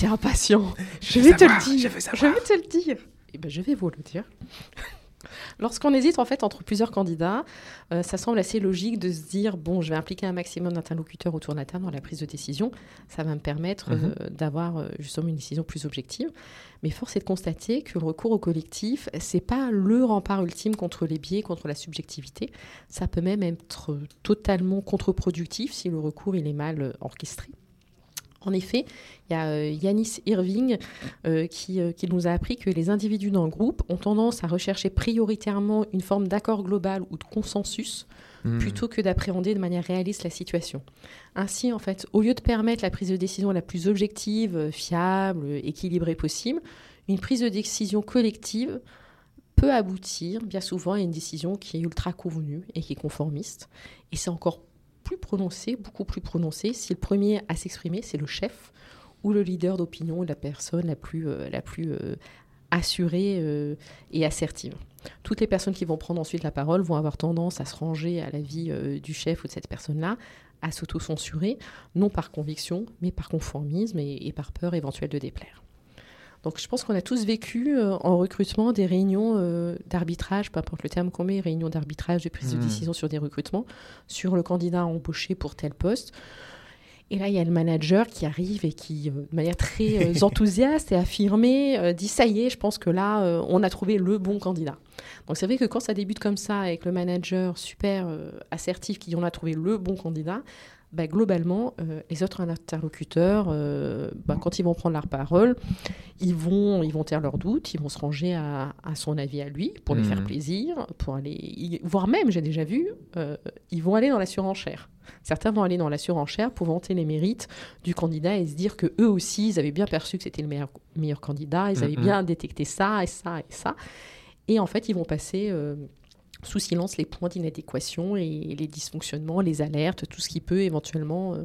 impatient. je, vais te le dire. Je, vais te le dire. Eh ben, je vais vous le dire. Lorsqu'on hésite en fait entre plusieurs candidats, euh, ça semble assez logique de se dire bon, je vais impliquer un maximum d'interlocuteurs autour de la table dans la prise de décision. Ça va me permettre Mhm. euh, d'avoir euh, justement une décision plus objective. Mais force est de constater que le recours au collectif, c'est pas le rempart ultime contre les biais, contre la subjectivité. Ça peut même être totalement contre-productif si le recours il est mal orchestré. En effet, il y a euh, Yanis Irving euh, qui, euh, qui nous a appris que les individus dans le groupe ont tendance à rechercher prioritairement une forme d'accord global ou de consensus Hmm. plutôt que d'appréhender de manière réaliste la situation. Ainsi, en fait, au lieu de permettre la prise de décision la plus objective, fiable, équilibrée possible, une prise de décision collective peut aboutir bien souvent à une décision qui est ultra convenue et qui est conformiste. Et c'est encore plus prononcé, beaucoup plus prononcé, si le premier à s'exprimer, c'est le chef ou le leader d'opinion, la personne la plus, euh, la plus euh, assurée euh, et assertive. Toutes les personnes qui vont prendre ensuite la parole vont avoir tendance à se ranger à l'avis du chef ou de cette personne-là, à s'auto-censurer, non par conviction, mais par conformisme et par peur éventuelle de déplaire. Donc je pense qu'on a tous vécu euh, en recrutement des réunions euh, d'arbitrage, peu importe le terme qu'on met, réunions d'arbitrage, de prise de décision sur des recrutements, sur le candidat embauché pour tel poste. Et là, il y a le manager qui arrive et qui, euh, de manière très enthousiaste et affirmée, dit ça y est, je pense que là, on a trouvé le bon candidat. Donc c'est vrai que quand ça débute comme ça, avec le manager super assertif qui en a trouvé le bon candidat, bah, globalement, euh, les autres interlocuteurs, euh, bah, quand ils vont prendre leur parole, ils vont, ils vont taire leurs doutes, ils vont se ranger à, à son avis à lui pour lui Mhm. faire plaisir, pour aller, voire même, j'ai déjà vu, euh, ils vont aller dans la surenchère. Certains vont aller dans la surenchère pour vanter les mérites du candidat et se dire que eux aussi, ils avaient bien perçu que c'était le meilleur, meilleur candidat, ils avaient Mhm. bien détecté ça et ça et ça. Et en fait, ils vont passer sous silence les points d'inadéquation et les dysfonctionnements, les alertes, tout ce qui peut éventuellement euh,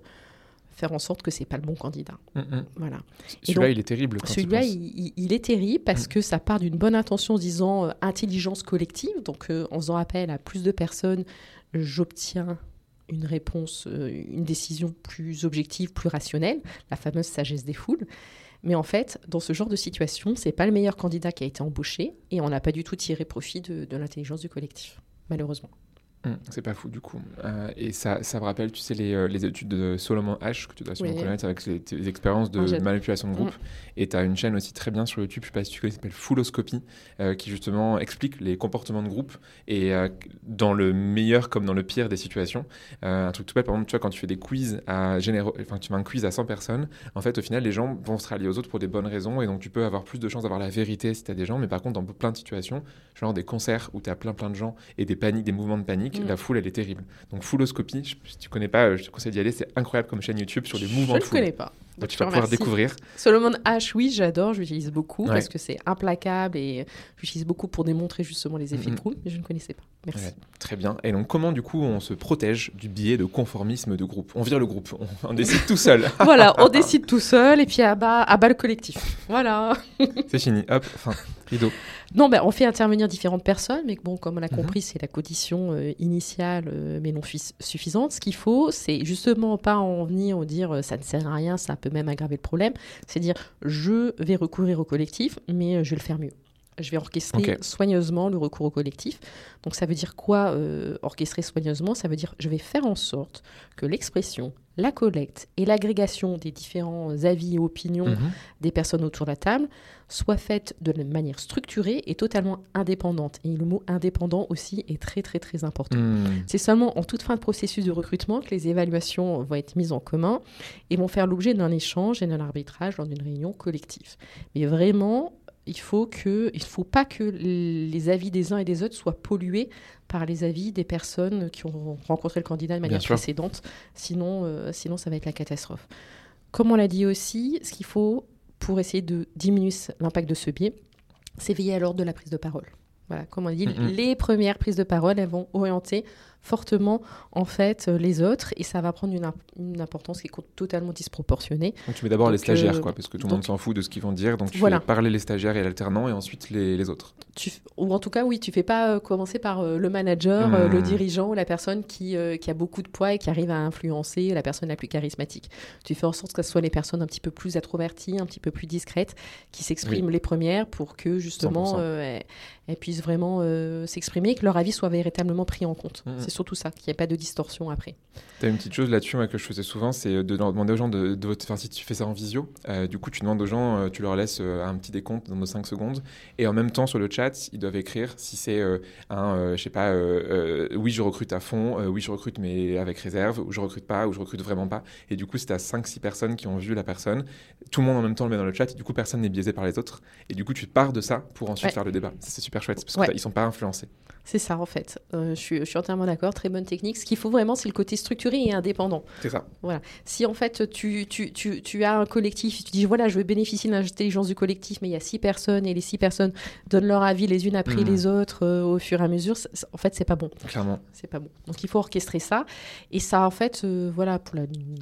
faire en sorte que c'est pas le bon candidat. Hmm, hmm. Voilà. Celui-là, il est terrible. Celui-là, il est terrible parce Mm. que ça part d'une bonne intention en disant euh, intelligence collective. Donc, euh, en faisant appel à plus de personnes, j'obtiens une réponse, euh, une décision plus objective, plus rationnelle, la fameuse sagesse des foules. Mais en fait, dans ce genre de situation, c'est pas le meilleur candidat qui a été embauché et on n'a pas du tout tiré profit de, de l'intelligence du collectif, malheureusement. Hum, C'est pas fou du coup. Euh, et ça, ça me rappelle, tu sais, les, euh, les études de Solomon H, que tu dois sûrement Oui. connaître avec les, tes expériences de manipulation de groupe. Et tu as une chaîne aussi très bien sur YouTube, je sais pas si tu connais, qui s'appelle Fulloscopy, euh, qui justement explique les comportements de groupe et euh, dans le meilleur comme dans le pire des situations. Un truc tout bête, par exemple, tu vois, quand tu fais des quiz à généraux, enfin, tu fais un quiz à 100 personnes, en fait, au final, les gens vont se rallier aux autres pour des bonnes raisons et donc tu peux avoir plus de chances d'avoir la vérité si tu as des gens. Mais par contre, dans plein de situations, genre des concerts où tu as plein plein de gens et des paniques, des mouvements de panique, Mm. la foule, elle est terrible. Donc, Fulloscopy, je- si tu connais pas, euh, je te conseille d'y aller, c'est incroyable comme chaîne YouTube sur les mouvements je de ne foule. connais pas. Donc, Donc, tu je vas pouvoir remercie. découvrir. Solomon H, oui, j'adore, je l'utilise beaucoup Ouais. parce que c'est implacable et j'utilise beaucoup pour démontrer justement les effets Mhm. de groupe, mais je ne connaissais pas. Merci. Ouais, très bien. Et donc, comment du coup on se protège du biais de conformisme de groupe? On vire le groupe, on, on décide tout seul. voilà, on décide tout seul et puis à bas, à bas le collectif. Voilà. c'est fini, hop, fin, rideau. Non, ben, on fait intervenir différentes personnes, mais bon, comme on l'a Mhm. compris, c'est la condition euh, initiale, euh, mais non fis- suffisante. Ce qu'il faut, c'est justement pas en venir au dire euh, ça ne sert à rien, ça peut même aggraver le problème. C'est dire je vais recourir au collectif, mais je vais le faire mieux. Je vais orchestrer soigneusement le recours au collectif. Donc ça veut dire quoi euh, orchestrer soigneusement? Ça veut dire je vais faire en sorte que l'expression, la collecte et l'agrégation des différents avis et opinions Mhm. des personnes autour de la table soit faite de manière structurée et totalement indépendante. Et le mot indépendant aussi est très très très important. Hmm. C'est seulement en toute fin de processus de recrutement que les évaluations vont être mises en commun et vont faire l'objet d'un échange et d'un arbitrage lors d'une réunion collective. Mais vraiment, il faut que, il faut pas que les avis des uns et des autres soient pollués par les avis des personnes qui ont rencontré le candidat de manière précédente. Sinon, euh, sinon, ça va être la catastrophe. Comme on l'a dit aussi, ce qu'il faut pour essayer de diminuer l'impact de ce biais, c'est veiller à l'ordre de la prise de parole. Voilà, comme on dit, les premières prises de parole, elles vont orienter fortement en fait euh, les autres et ça va prendre une, une importance qui est totalement disproportionnée. Donc tu mets d'abord les stagiaires, quoi, parce que tout le monde s'en fout de ce qu'ils vont dire. Donc tu fais parler les stagiaires et l'alternant et ensuite les, les autres. Tu, ou en tout cas, oui, tu fais pas commencer par le manager, le mmh. dirigeant, la personne qui, qui a beaucoup de poids et qui arrive à influencer la personne la plus charismatique. Tu fais en sorte que ce soit les personnes un petit peu plus introverties, un petit peu plus discrètes, qui s'expriment les premières pour que justement euh, elles, puissent vraiment euh, s'exprimer et que leur avis soit véritablement pris en compte. Mmh. C'est surtout ça, qu'il n'y ait pas de distorsion après. Tu as une petite chose là-dessus que je faisais souvent, c'est de demander aux gens de, de, enfin, si tu fais ça en visio, euh, du coup tu demandes aux gens, tu leur laisses un petit décompte dans nos 5 secondes et en même temps sur le chat, ils doivent écrire si c'est un, je sais pas, oui je recrute à fond, oui je recrute mais avec réserve, ou je recrute pas, ou je recrute vraiment pas. Et du coup, si tu as 5-6 personnes qui ont vu la personne, tout le monde en même temps le met dans le chat, et du coup, personne n'est biaisé par les autres. Et du coup, tu pars de ça pour ensuite faire le débat. C'est super chouette, parce qu'ils sont pas influencés. C'est ça, en fait. Euh, je, suis, entièrement d'accord. Très bonne technique. Ce qu'il faut vraiment, c'est le côté structuré et indépendant. C'est ça. Voilà. Si, en fait, tu, tu, tu, tu, as un collectif, tu dis, voilà, je veux bénéficier de l'intelligence du collectif, mais il y a six personnes et les six personnes donnent leur avis les unes après mmh. les autres euh, au fur et à mesure, en fait, c'est pas bon. Clairement. C'est pas bon. Donc, il faut orchestrer ça. Et ça, en fait, euh, voilà, pour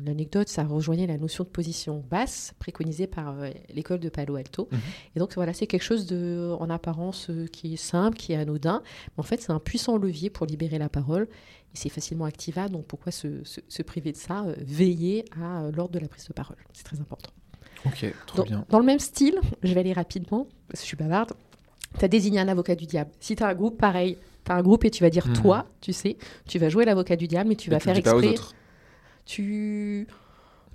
l'anecdote, ça rejoignait la notion de position basse préconisée par l'école de Palo Alto. Mmh. Et donc, voilà, c'est quelque chose de, en apparence qui est simple, qui est anodin. Mais en fait, c'est un puissant levier pour libérer la parole et c'est facilement activable. Donc pourquoi se, priver de ça euh, Veiller à euh, l'ordre de la prise de parole. C'est très important. Ok, trop dans, bien. Dans le même style, je vais aller rapidement parce que je suis bavarde. Tu as désigné un avocat du diable. Si tu as un groupe, pareil. Tu as un groupe et tu vas dire mhm. toi, tu sais, tu vas jouer l'avocat du diable, mais tu vas faire exprès. Tu.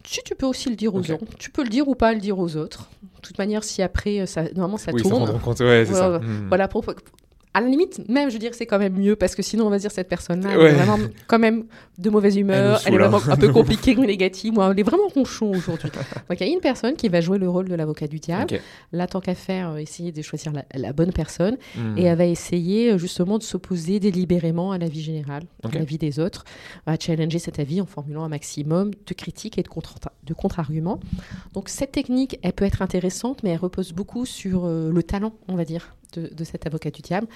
Si tu peux aussi le dire aux autres, tu peux le dire ou pas le dire aux autres. De toute manière, si après, ça, normalement, ça oui, tourne. Ça compte, ouais, c'est ça. Voilà, pour, à la limite, même, je veux dire, c'est quand même mieux parce que sinon, on va dire cette personne-là, elle est vraiment quand même de mauvaise humeur, elle, est vraiment un peu compliquée, négative, ou elle est vraiment ronchon aujourd'hui. Donc, il y a une personne qui va jouer le rôle de l'avocat du diable. Là, tant qu'à faire, euh, essayer de choisir la, bonne personne hmm. et elle va essayer euh, justement de s'opposer délibérément à la vie générale, à la vie des autres, va challenger cet avis en formulant un maximum de critiques et de contre-arguments. Donc, cette technique, elle peut être intéressante, mais elle repose beaucoup sur euh, le talent, on va dire de, cet avocat du diable.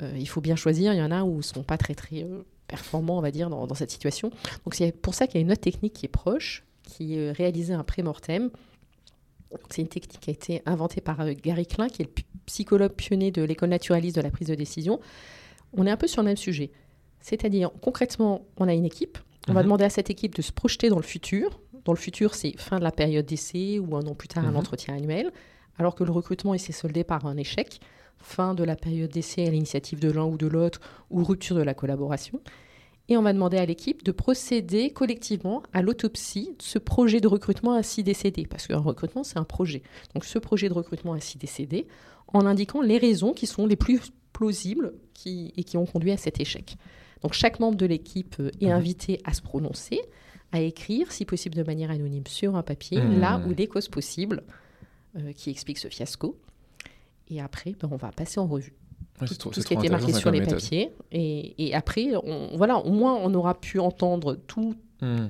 Euh, il faut bien choisir. Il y en a où ils ne sont pas très, très euh, performants, on va dire, dans, cette situation. Donc, c'est pour ça qu'il y a une autre technique qui est proche, qui est réaliser un pré-mortem. C'est une technique qui a été inventée par euh, Gary Klein, qui est le psychologue pionnier de l'école naturaliste de la prise de décision. On est un peu sur le même sujet. C'est-à-dire, concrètement, on a une équipe. On va mhm. demander à cette équipe de se projeter dans le futur. Dans le futur, c'est fin de la période d'essai ou un an plus tard, un mhm. entretien annuel. Alors que le recrutement, il s'est soldé par un échec fin de la période d'essai à l'initiative de l'un ou de l'autre, ou rupture de la collaboration. Et on va demander à l'équipe de procéder collectivement à l'autopsie de ce projet de recrutement ainsi décédé, parce qu'un recrutement, c'est un projet. Donc ce projet de recrutement ainsi décédé, en indiquant les raisons qui sont les plus plausibles qui, et qui ont conduit à cet échec. Donc chaque membre de l'équipe est mmh. invité à se prononcer, à écrire, si possible de manière anonyme, sur un papier, mmh. là où les causes possibles euh, qui expliquent ce fiasco. Et après, ben, on va passer en revue. tout, ce qui a été marqué sur les papiers. Et, et, après, on, voilà, au moins, on aura pu entendre tout, hmm.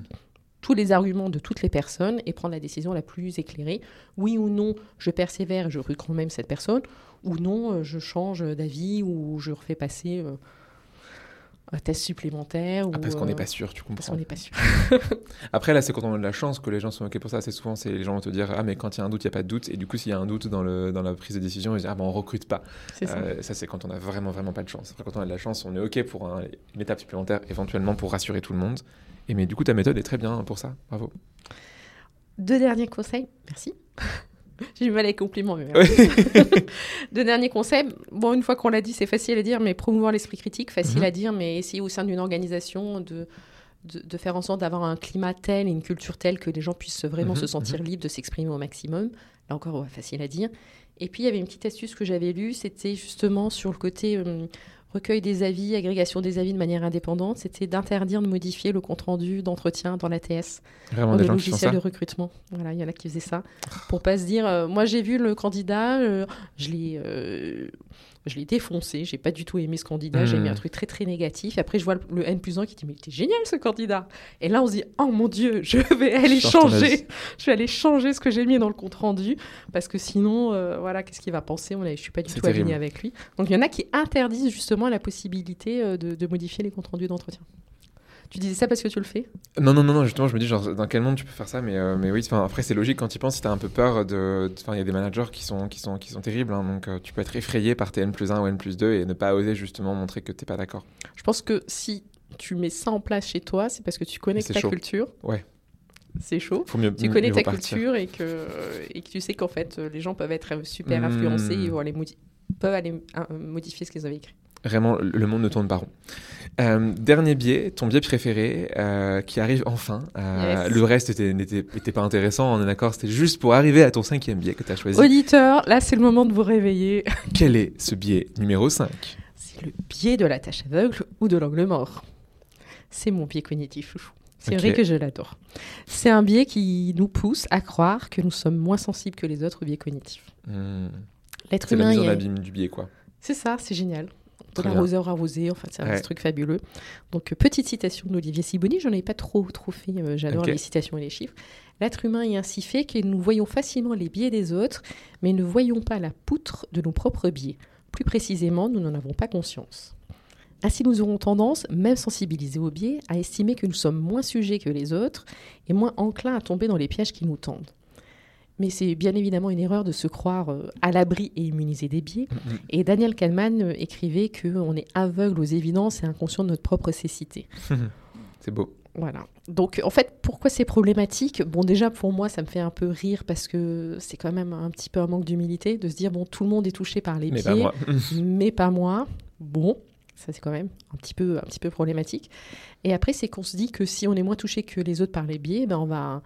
tous les arguments de toutes les personnes et prendre la décision la plus éclairée. Oui ou non, je persévère, je recrute quand même cette personne. Ou non, je change d'avis ou je refais passer euh, un test supplémentaire. Ah, parce qu'on n'est euh, pas sûr, tu comprends. Parce qu'on n'est pas sûr. Après, là, c'est quand on a de la chance que les gens sont OK pour ça. C'est souvent, c'est les gens vont te dire Ah, mais quand il y a un doute, il n'y a pas de doute. Et du coup, s'il y a un doute dans, le, dans la prise de décision, ils disent Ah, ben on recrute pas. ça, euh, ça c'est quand on a vraiment, vraiment pas de chance. Après, quand on a de la chance, on est OK pour une étape supplémentaire, éventuellement pour rassurer tout le monde. Et mais du coup, ta méthode est très bien pour ça. Bravo. Deux derniers conseils. Merci. J'ai du mal avec les compliments. Mais Deux derniers conseils. Bon, une fois qu'on l'a dit, c'est facile à dire, mais promouvoir l'esprit critique, facile mhm. à dire, mais essayer au sein d'une organisation de, de, faire en sorte d'avoir un climat tel et une culture telle que les gens puissent vraiment mhm, se sentir mhm. libres de s'exprimer au maximum. Là encore, facile à dire. Et puis, il y avait une petite astuce que j'avais lue, c'était justement sur le côté euh, recueil des avis, agrégation des avis de manière indépendante, c'était d'interdire de modifier le compte-rendu d'entretien dans l'ATS, dans le logiciel de recrutement. Voilà, il y en a qui faisaient ça. Pour pas se dire, euh, moi j'ai vu le candidat, euh, je l'ai... Euh, Je l'ai défoncé, j'ai pas du tout aimé ce candidat, j'ai mis un Hmm. truc très très négatif. Après, je vois le, le N plus 1 qui dit Mais t'es génial ce candidat Et là, on se dit Oh mon Dieu, je vais aller changer, je vais aller changer ce que j'ai mis dans le compte rendu, parce que sinon, euh, voilà, qu'est-ce qu'il va penser? On est- Je suis pas du tout alignée terrible. avec lui. Donc il y en a qui interdisent justement la possibilité euh, de, de modifier les comptes rendus d'entretien. Tu disais ça parce que tu le fais Non, non, non, justement, je me dis, genre, dans quel monde tu peux faire ça Mais, euh, mais oui, après, c'est logique quand tu penses, si tu as un peu peur de. Enfin, il y a des managers qui sont, qui sont, qui sont terribles, hein, donc euh, tu peux être effrayé par tes N plus 1 ou N plus 2 et ne pas oser justement montrer que t'es pas d'accord. Je pense que si tu mets ça en place chez toi, c'est parce que tu connais ta chaud. culture. Ouais. C'est chaud. Faut mieux. Tu connais ta partir. culture et que, et que tu sais qu'en fait, euh, les gens peuvent être super Hmm. influencés et vont aller modi- peuvent aller modifier ce qu'ils avaient écrit. Vraiment, le monde ne tourne pas rond. Euh, dernier biais, ton biais préféré, euh, qui arrive enfin. Euh, Yes. Le reste était- n'était était pas intéressant, on est d'accord, c'était juste pour arriver à ton cinquième biais que tu as choisi. Auditeur, là c'est le moment de vous réveiller. Quel est ce biais numéro 5 C'est le biais de la tâche aveugle ou de l'angle mort. C'est mon biais cognitif chouchou. C'est vrai que je l'adore. C'est un biais qui nous pousse à croire que nous sommes moins sensibles que les autres biais cognitifs. Hmm, L'être C'est la humain, mise en il est- abîme du biais, quoi. C'est ça, c'est génial. L'arroseur arrosé, enfin c'est un Ouais. truc fabuleux. Donc euh, petite citation d'Olivier Siboni, j'en ai pas trop trop fait, euh, j'adore les citations et les chiffres. L'être humain est ainsi fait que nous voyons facilement les biais des autres, mais ne voyons pas la poutre de nos propres biais. Plus précisément, nous n'en avons pas conscience. Ainsi, nous aurons tendance, même sensibilisés aux biais, à estimer que nous sommes moins sujets que les autres et moins enclins à tomber dans les pièges qui nous tendent. Mais c'est bien évidemment une erreur de se croire euh, à l'abri et immunisé des biais. Mhm. Et Daniel Kahneman euh, écrivait qu'on est aveugle aux évidences et inconscient de notre propre cécité. C'est beau. Voilà. Donc, en fait, pourquoi c'est problématique? Bon, déjà, pour moi, ça me fait un peu rire parce que c'est quand même un petit peu un manque d'humilité de se dire, bon, tout le monde est touché par les Mais biais, pas moi. mais pas moi. Bon, ça c'est quand même un petit peu, un petit peu problématique. Et après, c'est qu'on se dit que si on est moins touché que les autres par les biais, ben on va,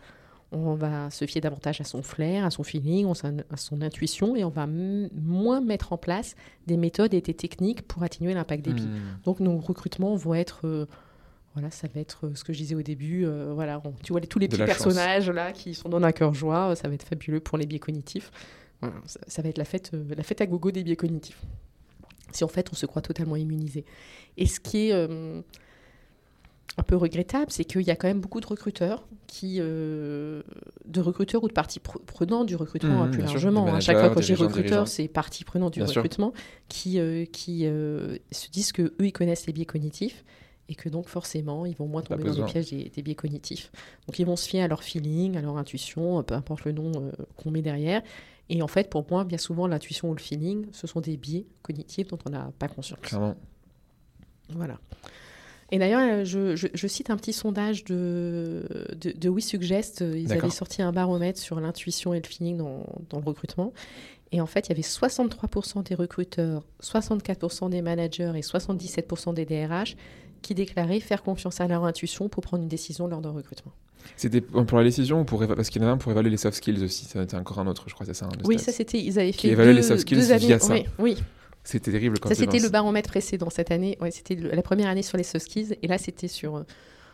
on va se fier davantage à son flair, à son feeling, à son- intuition, et on va moins mettre en place des méthodes et des techniques pour atténuer l'impact des biais. Hmm. Donc nos recrutements vont être, euh, voilà, ça va être euh, ce que je disais au début, euh, voilà, on- tu vois tous les petits chance. personnages là qui sont dans un cœur joie, ça va être fabuleux pour les biais cognitifs. Voilà, ça, ça va être la fête, euh, la fête à gogo des biais cognitifs. Si en fait on se croit totalement immunisé. Et ce qui est un peu regrettable, c'est qu'il y a quand même beaucoup de recruteurs qui, euh, de recruteurs ou de parties pre- prenantes du recrutement hein, plus bien sûr, largement. des à chaque fois dis dirigeants, recruteur, c'est partie prenante du Bien sûr. recrutement qui, euh, qui euh, se disent que eux ils connaissent les biais cognitifs et que donc forcément ils vont moins tomber dans le piège des, des biais cognitifs. Donc ils vont se fier à leur feeling, à leur intuition, peu importe le nom qu'on met derrière. Et en fait, pour moi, bien souvent, l'intuition ou le feeling, ce sont des biais cognitifs dont on n'a pas conscience. Clairement. Voilà. Et d'ailleurs, euh, je, je- je cite un petit sondage de, de, de WeSuggest. Ils D'accord. avaient sorti un baromètre sur l'intuition et le feeling dans, dans le recrutement. Et en fait, il y avait 63% des recruteurs, 64% des managers et 77% des DRH qui déclaraient faire confiance à leur intuition pour prendre une décision lors d'un recrutement. C'était pour la décision ou pour éva- parce qu'il y en a un pour évaluer les soft skills aussi. C'était encore un autre, je crois, c'est ça. hein, Oui, stats. ça c'était, ils avaient fait deux, les soft skills deux années. via ça. Oui, oui. C'était terrible quand Ça tu c'était le baromètre précédent cette année. Ouais, c'était la première année sur les soft skills et là c'était sur euh,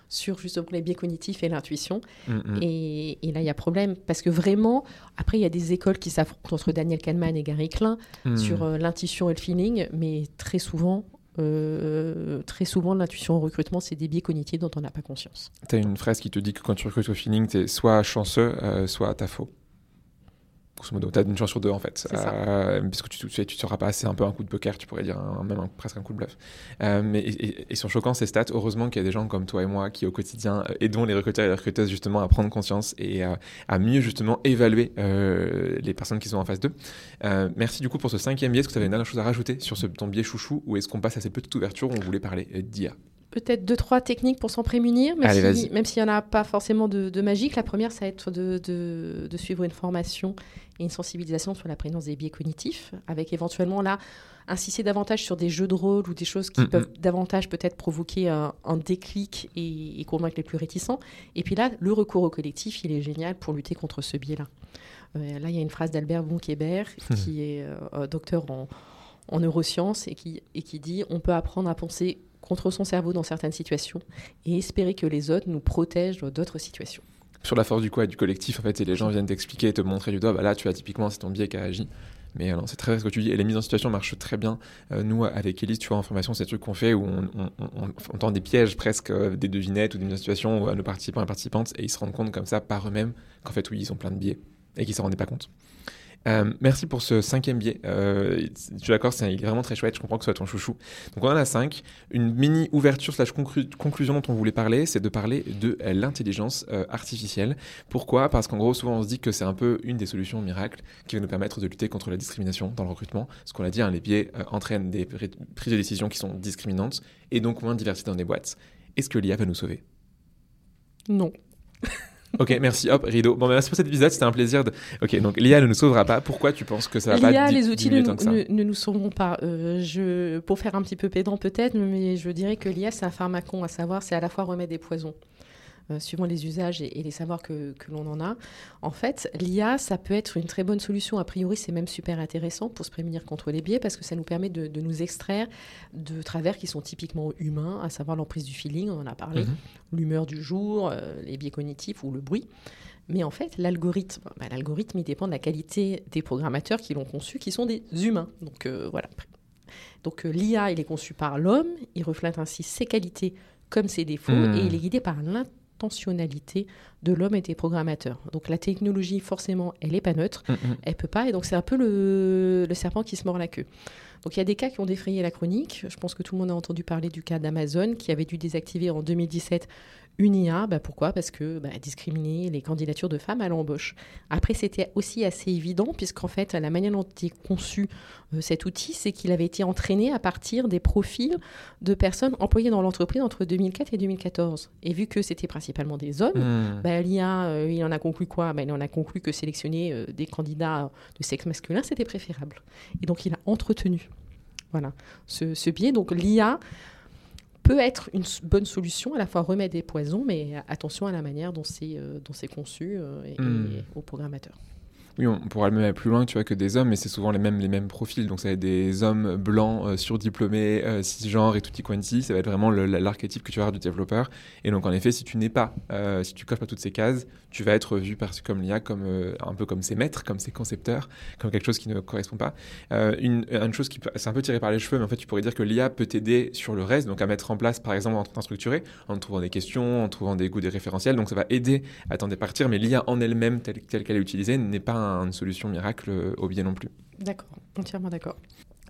sur justement les biais cognitifs et l'intuition. Mm, mm. Et, et là, il y a problème parce que vraiment, après, il y a des écoles qui s'affrontent entre Daniel Kahneman et Gary Klein Mm. sur euh, l'intuition et le feeling, mais très souvent, euh, très souvent, l'intuition au recrutement, c'est des biais cognitifs dont on n'a pas conscience. T'as une phrase qui te dit que quand tu recrutes au feeling, t'es soit chanceux, euh, soit t'as faux. Grosso modo, t'as une chance sur deux en fait. Euh, parce que tu, tu, tu sauras pas, c'est un peu un coup de poker, tu pourrais dire un- même un- presque un coup de bluff. Euh, mais et, et- sont choquants ces stats. Heureusement qu'il y a des gens comme toi et moi qui au quotidien euh, aidons les recruteurs et les recruteuses justement à prendre conscience et à mieux justement évaluer euh, les personnes qui sont en face d'eux. Merci du coup pour ce cinquième biais. Est-ce que tu avais une dernière chose à rajouter sur ce, ton biais chouchou ou est-ce qu'on passe à cette petite ouverture où on voulait parler d'IA Peut-être deux, trois techniques pour s'en prémunir, même Allez, si- même s'il n'y en a pas forcément de, de magique. La première, ça va être de, de- de suivre une formation et une sensibilisation sur la présence des biais cognitifs, avec éventuellement là, insister davantage sur des jeux de rôle ou des choses qui peuvent davantage peut-être provoquer un, un déclic et, et convaincre les plus réticents. Et puis là, le recours au collectif, il est génial pour lutter contre ce biais-là. Euh, là, il y a une phrase d'Albert Bonkébert, qui est euh, euh, docteur en, en neurosciences et qui, et qui dit on peut apprendre à penser contre son cerveau dans certaines situations et espérer que les autres nous protègent d'autres situations. sur la force du quoi du collectif en fait et les gens viennent t'expliquer et te montrer du doigt bah là tu as typiquement c'est ton biais qui a agi Mais euh, c'est très vrai ce que tu dis. Et les mises en situation marchent très bien. Euh, nous, avec Elise, tu vois, en formation, c'est des trucs qu'on fait où on, on, tend des pièges presque, des devinettes ou des mises en situation à nos participants et participantes, et ils se rendent compte comme ça par eux-mêmes qu'en fait, oui, ils ont plein de biais et qu'ils ne s'en rendaient pas compte. Euh, merci pour ce cinquième biais. Euh, je suis d'accord, c'est, vraiment très chouette. Je comprends que ce soit ton chouchou. Donc on en a cinq. Une mini ouverture slash conclusion dont on voulait parler, c'est de parler de l'intelligence euh, artificielle. Pourquoi? Parce qu'en gros, souvent on se dit que c'est un peu une des solutions miracles qui va nous permettre de lutter contre la discrimination dans le recrutement. Ce qu'on a dit, hein, les biais entraînent des prises de décision qui sont discriminantes et donc moins de diversité dans les boîtes. Est-ce que l'IA va nous sauver? Non. Ok, merci. Hop, rideau. Bon, merci pour cet épisode. C'était un plaisir. De... Ok, donc l'IA ne nous sauvera pas. Pourquoi tu penses que ça va pas L'IA, les outils ne, ne, ne, nous sauveront pas. Euh, je, pour faire un petit peu pédant peut-être, mais je dirais que l'IA, c'est un pharmacon, à savoir, c'est à la fois remède et poison. Euh, suivant les usages et, les savoirs que, l'on en a. En fait, l'IA, ça peut être une très bonne solution. A priori, c'est même super intéressant pour se prémunir contre les biais parce que ça nous permet de, nous extraire de travers qui sont typiquement humains, à savoir l'emprise du feeling, on en a parlé, mhm. l'humeur du jour, euh, les biais cognitifs ou le bruit. Mais en fait, l'algorithme, bah, l'algorithme, il dépend de la qualité des programmateurs qui l'ont conçu, qui sont des humains. Donc euh, voilà. Donc l'IA, il est conçu par l'homme, il reflète ainsi ses qualités comme ses défauts, hmm. et il est guidé par l'intelligence de l'homme et des programmateurs. Donc la technologie, forcément, elle n'est pas neutre, Elle mm, mm. elle peut pas, et donc c'est un peu le, le, serpent qui se mord la queue. Donc il y a des cas qui ont défrayé la chronique. Je pense que tout le monde a entendu parler du cas d'Amazon qui avait dû désactiver en 2017 une IA, bah pourquoi? Parce que bah, discriminer les candidatures de femmes à l'embauche. Après, c'était aussi assez évident, puisqu'en fait, la manière dont est conçu euh, cet outil, c'est qu'il avait été entraîné à partir des profils de personnes employées dans l'entreprise entre 2004 et 2014. Et vu que c'était principalement des hommes, hmm. bah, l'IA, euh, il en a conclu quoi? Il en a conclu que sélectionner euh, des candidats de sexe masculin, c'était préférable. Et donc, il a entretenu voilà, ce, ce biais. Donc, l'IA peut être une bonne solution, à la fois remède et poison, mais attention à la manière dont c'est euh, conçu euh, et, hmm. et, aux programmateurs. Oui, on pourra le même aller plus loin, tu vois, que des hommes, mais c'est souvent les mêmes, les mêmes profils. Donc, ça va être des hommes blancs, euh, surdiplômés, euh, cisgenres et tutti quanti. Ça va être vraiment l'archétype que tu vas avoir du développeur. Et donc, en effet, si tu n'es pas, si tu coches pas toutes ces cases, tu vas être vu par, comme l'IA comme euh, un peu comme ses maîtres, comme ses concepteurs, comme quelque chose qui ne correspond pas. une, une chose qui, c'est un peu tiré par les cheveux, mais en fait, tu pourrais dire que l'IA peut t'aider sur le reste, donc à mettre en place, par exemple, en train structuré, en trouvant des questions, en trouvant des goûts, des référentiels. Donc, ça va aider à t'en départir, mais l'IA en elle-même, telle qu'elle est utilisée, n'est pas une solution miracle euh, au biais non plus. D'accord, entièrement d'accord.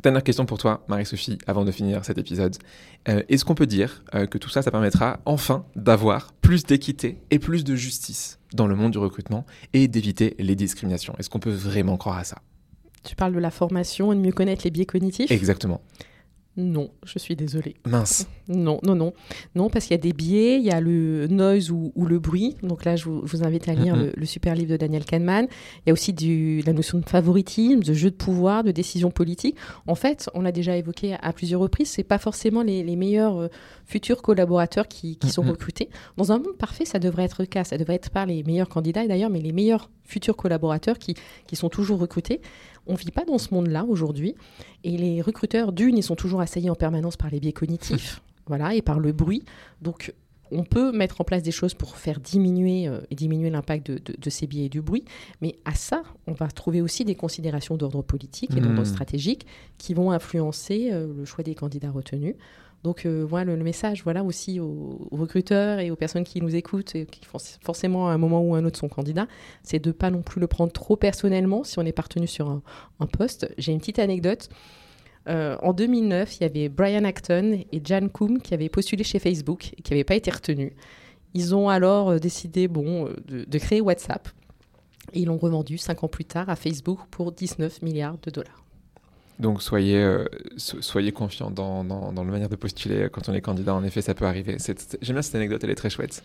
Dernière question pour toi, Marie-Sophie, avant de finir cet épisode. Euh, est-ce qu'on peut dire euh, que tout ça, ça permettra enfin d'avoir plus d'équité et plus de justice? Dans le monde du recrutement et d'éviter les discriminations. Est-ce qu'on peut vraiment croire à ça? Tu parles de la formation et de mieux connaître les biais cognitifs? Exactement. Non, je suis désolée. Mince. Non, non, non. Non, parce qu'il y a des biais, il y a le noise ou, le bruit. Donc là, je vous, invite à lire le, super livre de Daniel Kahneman. Il y a aussi du, la notion de favoritisme, de jeu de pouvoir, de décision politique. En fait, on l'a déjà évoqué à, plusieurs reprises, c'est pas forcément les, meilleurs euh, futurs collaborateurs qui, sont recrutés. Dans un monde parfait, ça devrait être le cas. Ça devrait être pas les meilleurs candidats d'ailleurs, mais les meilleurs futurs collaborateurs qui, qui sont toujours recrutés. On vit pas dans ce monde-là aujourd'hui. Et les recruteurs, d'une, ils sont toujours assaillis en permanence par les biais cognitifs voilà, et par le bruit. Donc, on peut mettre en place des choses pour faire diminuer euh, et diminuer l'impact de, ces biais et du bruit, mais à ça, on va trouver aussi des considérations d'ordre politique et d'ordre hmm. stratégique qui vont influencer euh, le choix des candidats retenus. Donc euh, voilà le, message, voilà aussi aux, recruteurs et aux personnes qui nous écoutent et qui font forcément à un moment ou un autre son candidat, c'est de pas non plus le prendre trop personnellement si on est partenu sur un, poste. J'ai une petite anecdote. Euh, en 2009, il y avait Brian Acton et Jan Koum qui avaient postulé chez Facebook et qui n'avaient pas été retenus. Ils ont alors euh, décidé bon, de, de créer WhatsApp et ils l'ont revendu cinq ans plus tard à Facebook pour 19 milliards de dollars. Donc soyez, euh, soyez confiants dans, dans, la manière de postuler quand on est candidat. En effet, ça peut arriver. J'aime bien cette anecdote, elle est très chouette.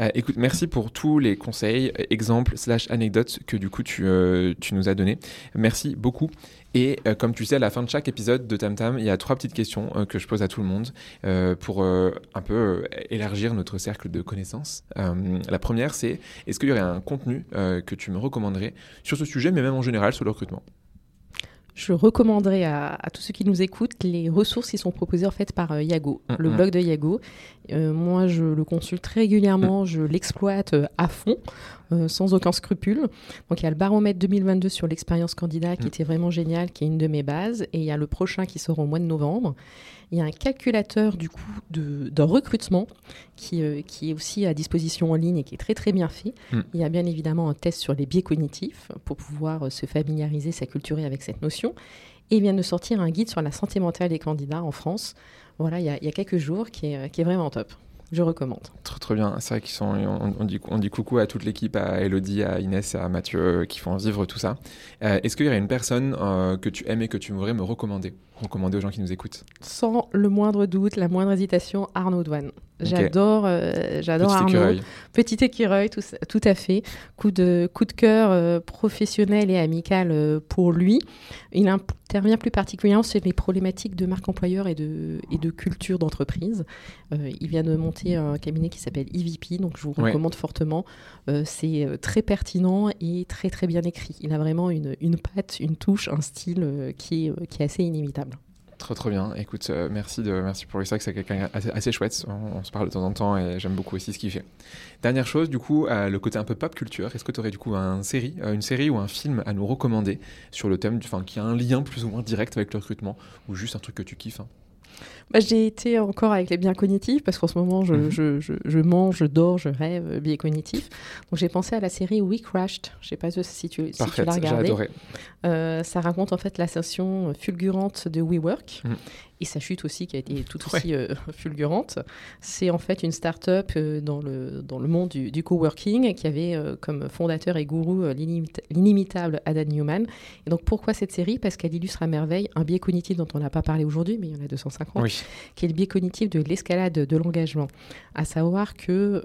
Euh, écoute, merci pour tous les conseils, exemples, slash anecdotes que du coup tu, euh, tu nous as donnés. Merci beaucoup. Et comme tu sais, à la fin de chaque épisode de Tam Tam, il y a trois petites questions que je pose à tout le monde pour un peu élargir notre cercle de connaissances. la première, c'est est-ce qu'il y aurait un contenu que tu me recommanderais sur ce sujet, mais même en général sur le recrutement? Je recommanderais à, tous ceux qui nous écoutent les ressources qui sont proposées en fait par Yago, mm, le mm. blog de Yago. moi, je le consulte régulièrement, je l'exploite à fond. sans aucun scrupule. Donc il y a le baromètre 2022 sur l'expérience candidat qui était vraiment génial, qui est une de mes bases, et il y a le prochain qui sort au mois de novembre. Il y a un calculateur du coup d'un recrutement qui, euh, qui, est aussi à disposition en ligne et qui est très très bien fait. Hmm. Il y a bien évidemment un test sur les biais cognitifs pour pouvoir euh, se familiariser, s'acculturer avec cette notion. Et il vient de sortir un guide sur la santé mentale des candidats en France. Voilà, il y a, il y a quelques jours qui est, qui est vraiment top je recommande. Trop, trop bien. C'est vrai qu'ils sont. On, dit, on dit coucou à toute l'équipe, à Elodie, à Inès à Mathieu euh, qui font vivre tout ça. Euh, est-ce qu'il y aurait une personne euh, que tu aimes et que tu voudrais me recommander? Recommander aux gens qui nous écoutent Sans le moindre doute, la moindre hésitation, Arnaud Douane. J'adore, j'adore Petit Écureuil. Petit écureuil, tout, tout, à fait. Coup de, coup de cœur professionnel et amical pour lui. Il intervient plus particulièrement sur les problématiques de marque employeur et de, et de culture d'entreprise. il vient de monter un cabinet qui s'appelle EVP, donc je vous recommande fortement. Euh, c'est euh, très pertinent et très très bien écrit. Il a vraiment une, une patte, une touche, un style euh, qui, est, qui est assez inimitable. Trop trop bien. Écoute, merci de merci pour que c'est quelqu'un assez, chouette. On, se parle de temps en temps et j'aime beaucoup aussi ce qu'il fait. Dernière chose, du coup, le côté un peu pop culture. Est-ce que tu aurais du coup un série, une série ou un film à nous recommander sur le thème, enfin qui a un lien plus ou moins direct avec le recrutement ou juste un truc que tu kiffes hein? Bah, j'ai été encore avec les biens cognitifs parce qu'en ce moment, je, mhm. je, je, je, mange, je dors, je rêve euh, biais cognitifs. Donc j'ai pensé à la série We Crashed. Je ne sais pas si tu, si tu l'as regardée. Euh, ça raconte en fait l'ascension fulgurante de WeWork. Mhm et sa chute aussi qui a été tout aussi euh, fulgurante. C'est en fait une start-up euh, dans, le, dans le monde du, du coworking qui avait euh, comme fondateur et gourou l'inimitable Adam Newman. Et donc pourquoi cette série? Parce qu'elle illustre à merveille un biais cognitif dont on n'a pas parlé aujourd'hui, mais il y en a 250, qui est le biais cognitif de l'escalade de l'engagement. À savoir que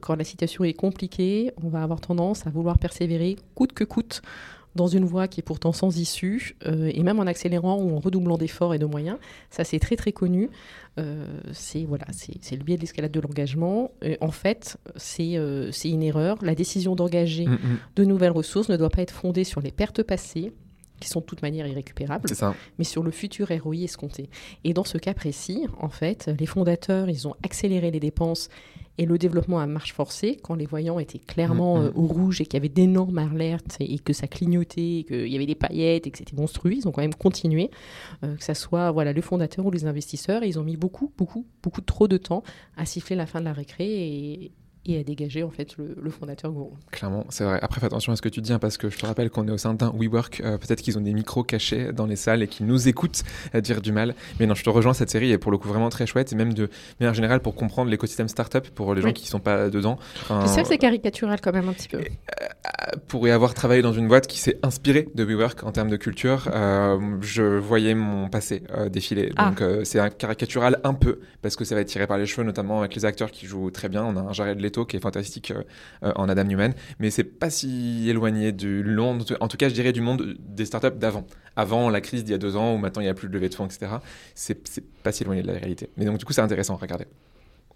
quand la situation est compliquée, on va avoir tendance à vouloir persévérer coûte que coûte dans une voie qui est pourtant sans issue, euh, et même en accélérant ou en redoublant d'efforts et de moyens. Ça, c'est très très connu. Euh, c'est voilà, c'est le biais de l'escalade de l'engagement. En fait, euh, c'est une erreur. La décision d'engager mm, mm. de nouvelles ressources ne doit pas être fondée sur les pertes passées, qui sont de toute manière irrécupérables, mais sur le futur ROI escompté. Et dans ce cas précis, en fait, les fondateurs, ils ont accéléré les dépenses et le développement à marche forcée, quand les voyants étaient clairement mm, mm. Euh, au rouge et qu'il y avait d'énormes alertes et, que ça clignotait, qu'il y avait des paillettes et que c'était monstrueux, ils ont quand même continué, euh, que ce soit voilà, le fondateur ou les investisseurs, et ils ont mis beaucoup, beaucoup, beaucoup trop de temps à siffler la fin de la récré et, et à dégager en fait le, fondateur gourou. Clairement, c'est vrai. Après, fais attention à ce que tu dis, hein, parce que je te rappelle qu'on est au sein d'un WeWork. Euh, peut-être qu'ils ont des micros cachés dans les salles et qu'ils nous écoutent à dire du mal. Mais non, je te rejoins. Cette série est pour le coup vraiment très chouette, et même de manière générale pour comprendre l'écosystème startup pour les gens qui ne sont pas dedans. Enfin, sais que c'est caricatural quand même un petit peu. Euh, pour y avoir travaillé dans une boîte qui s'est inspirée de WeWork en termes de culture, euh, je voyais mon passé défiler. Ah. Donc c'est un caricatural un peu, parce que ça va être tiré par les cheveux, notamment avec les acteurs qui jouent très bien. On a un Jared Leto qui est fantastique euh, euh, en Adam Newman, mais c'est pas si éloigné du monde, en tout cas je dirais du monde des startups d'avant. Avant la crise d'il y a deux ans, où maintenant il n'y a plus de levée de fonds, etc. C'est pas si éloigné de la réalité. Mais donc du coup c'est intéressant à regarder.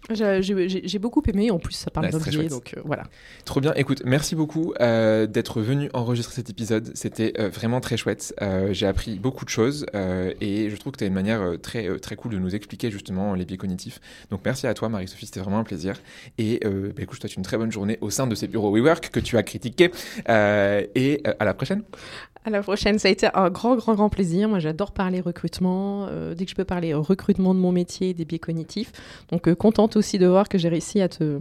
J'ai beaucoup aimé, en plus ça parle d'objets, donc euh, voilà. Trop bien, écoute, merci beaucoup euh, d'être venu enregistrer cet épisode, c'était euh, vraiment très chouette, j'ai appris beaucoup de choses et je trouve que tu as une manière très, très cool de nous expliquer justement les biais cognitifs. Donc merci à toi Marie-Sophie, c'était vraiment un plaisir et bah, écoute, je te souhaite une très bonne journée au sein de ces bureaux WeWork que tu as critiqués et à la prochaine. À la prochaine, ça a été un grand, grand, grand plaisir. Moi, j'adore parler recrutement. Euh, dès que je peux parler recrutement de mon métier, des biais cognitifs. Donc, euh, contente aussi de voir que j'ai réussi à te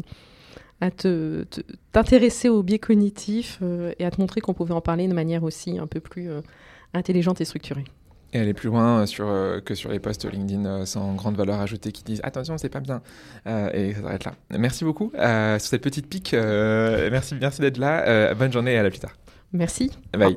à te, t'intéresser aux biais cognitifs euh, et à te montrer qu'on pouvait en parler de manière aussi un peu plus intelligente et structurée. Et aller plus loin sur, que sur les posts LinkedIn sans grande valeur ajoutée qui disent attention, c'est pas bien. et ça s'arrête là. Merci beaucoup sur cette petite pique. merci merci d'être là. bonne journée et à la plus tard. Merci. Bye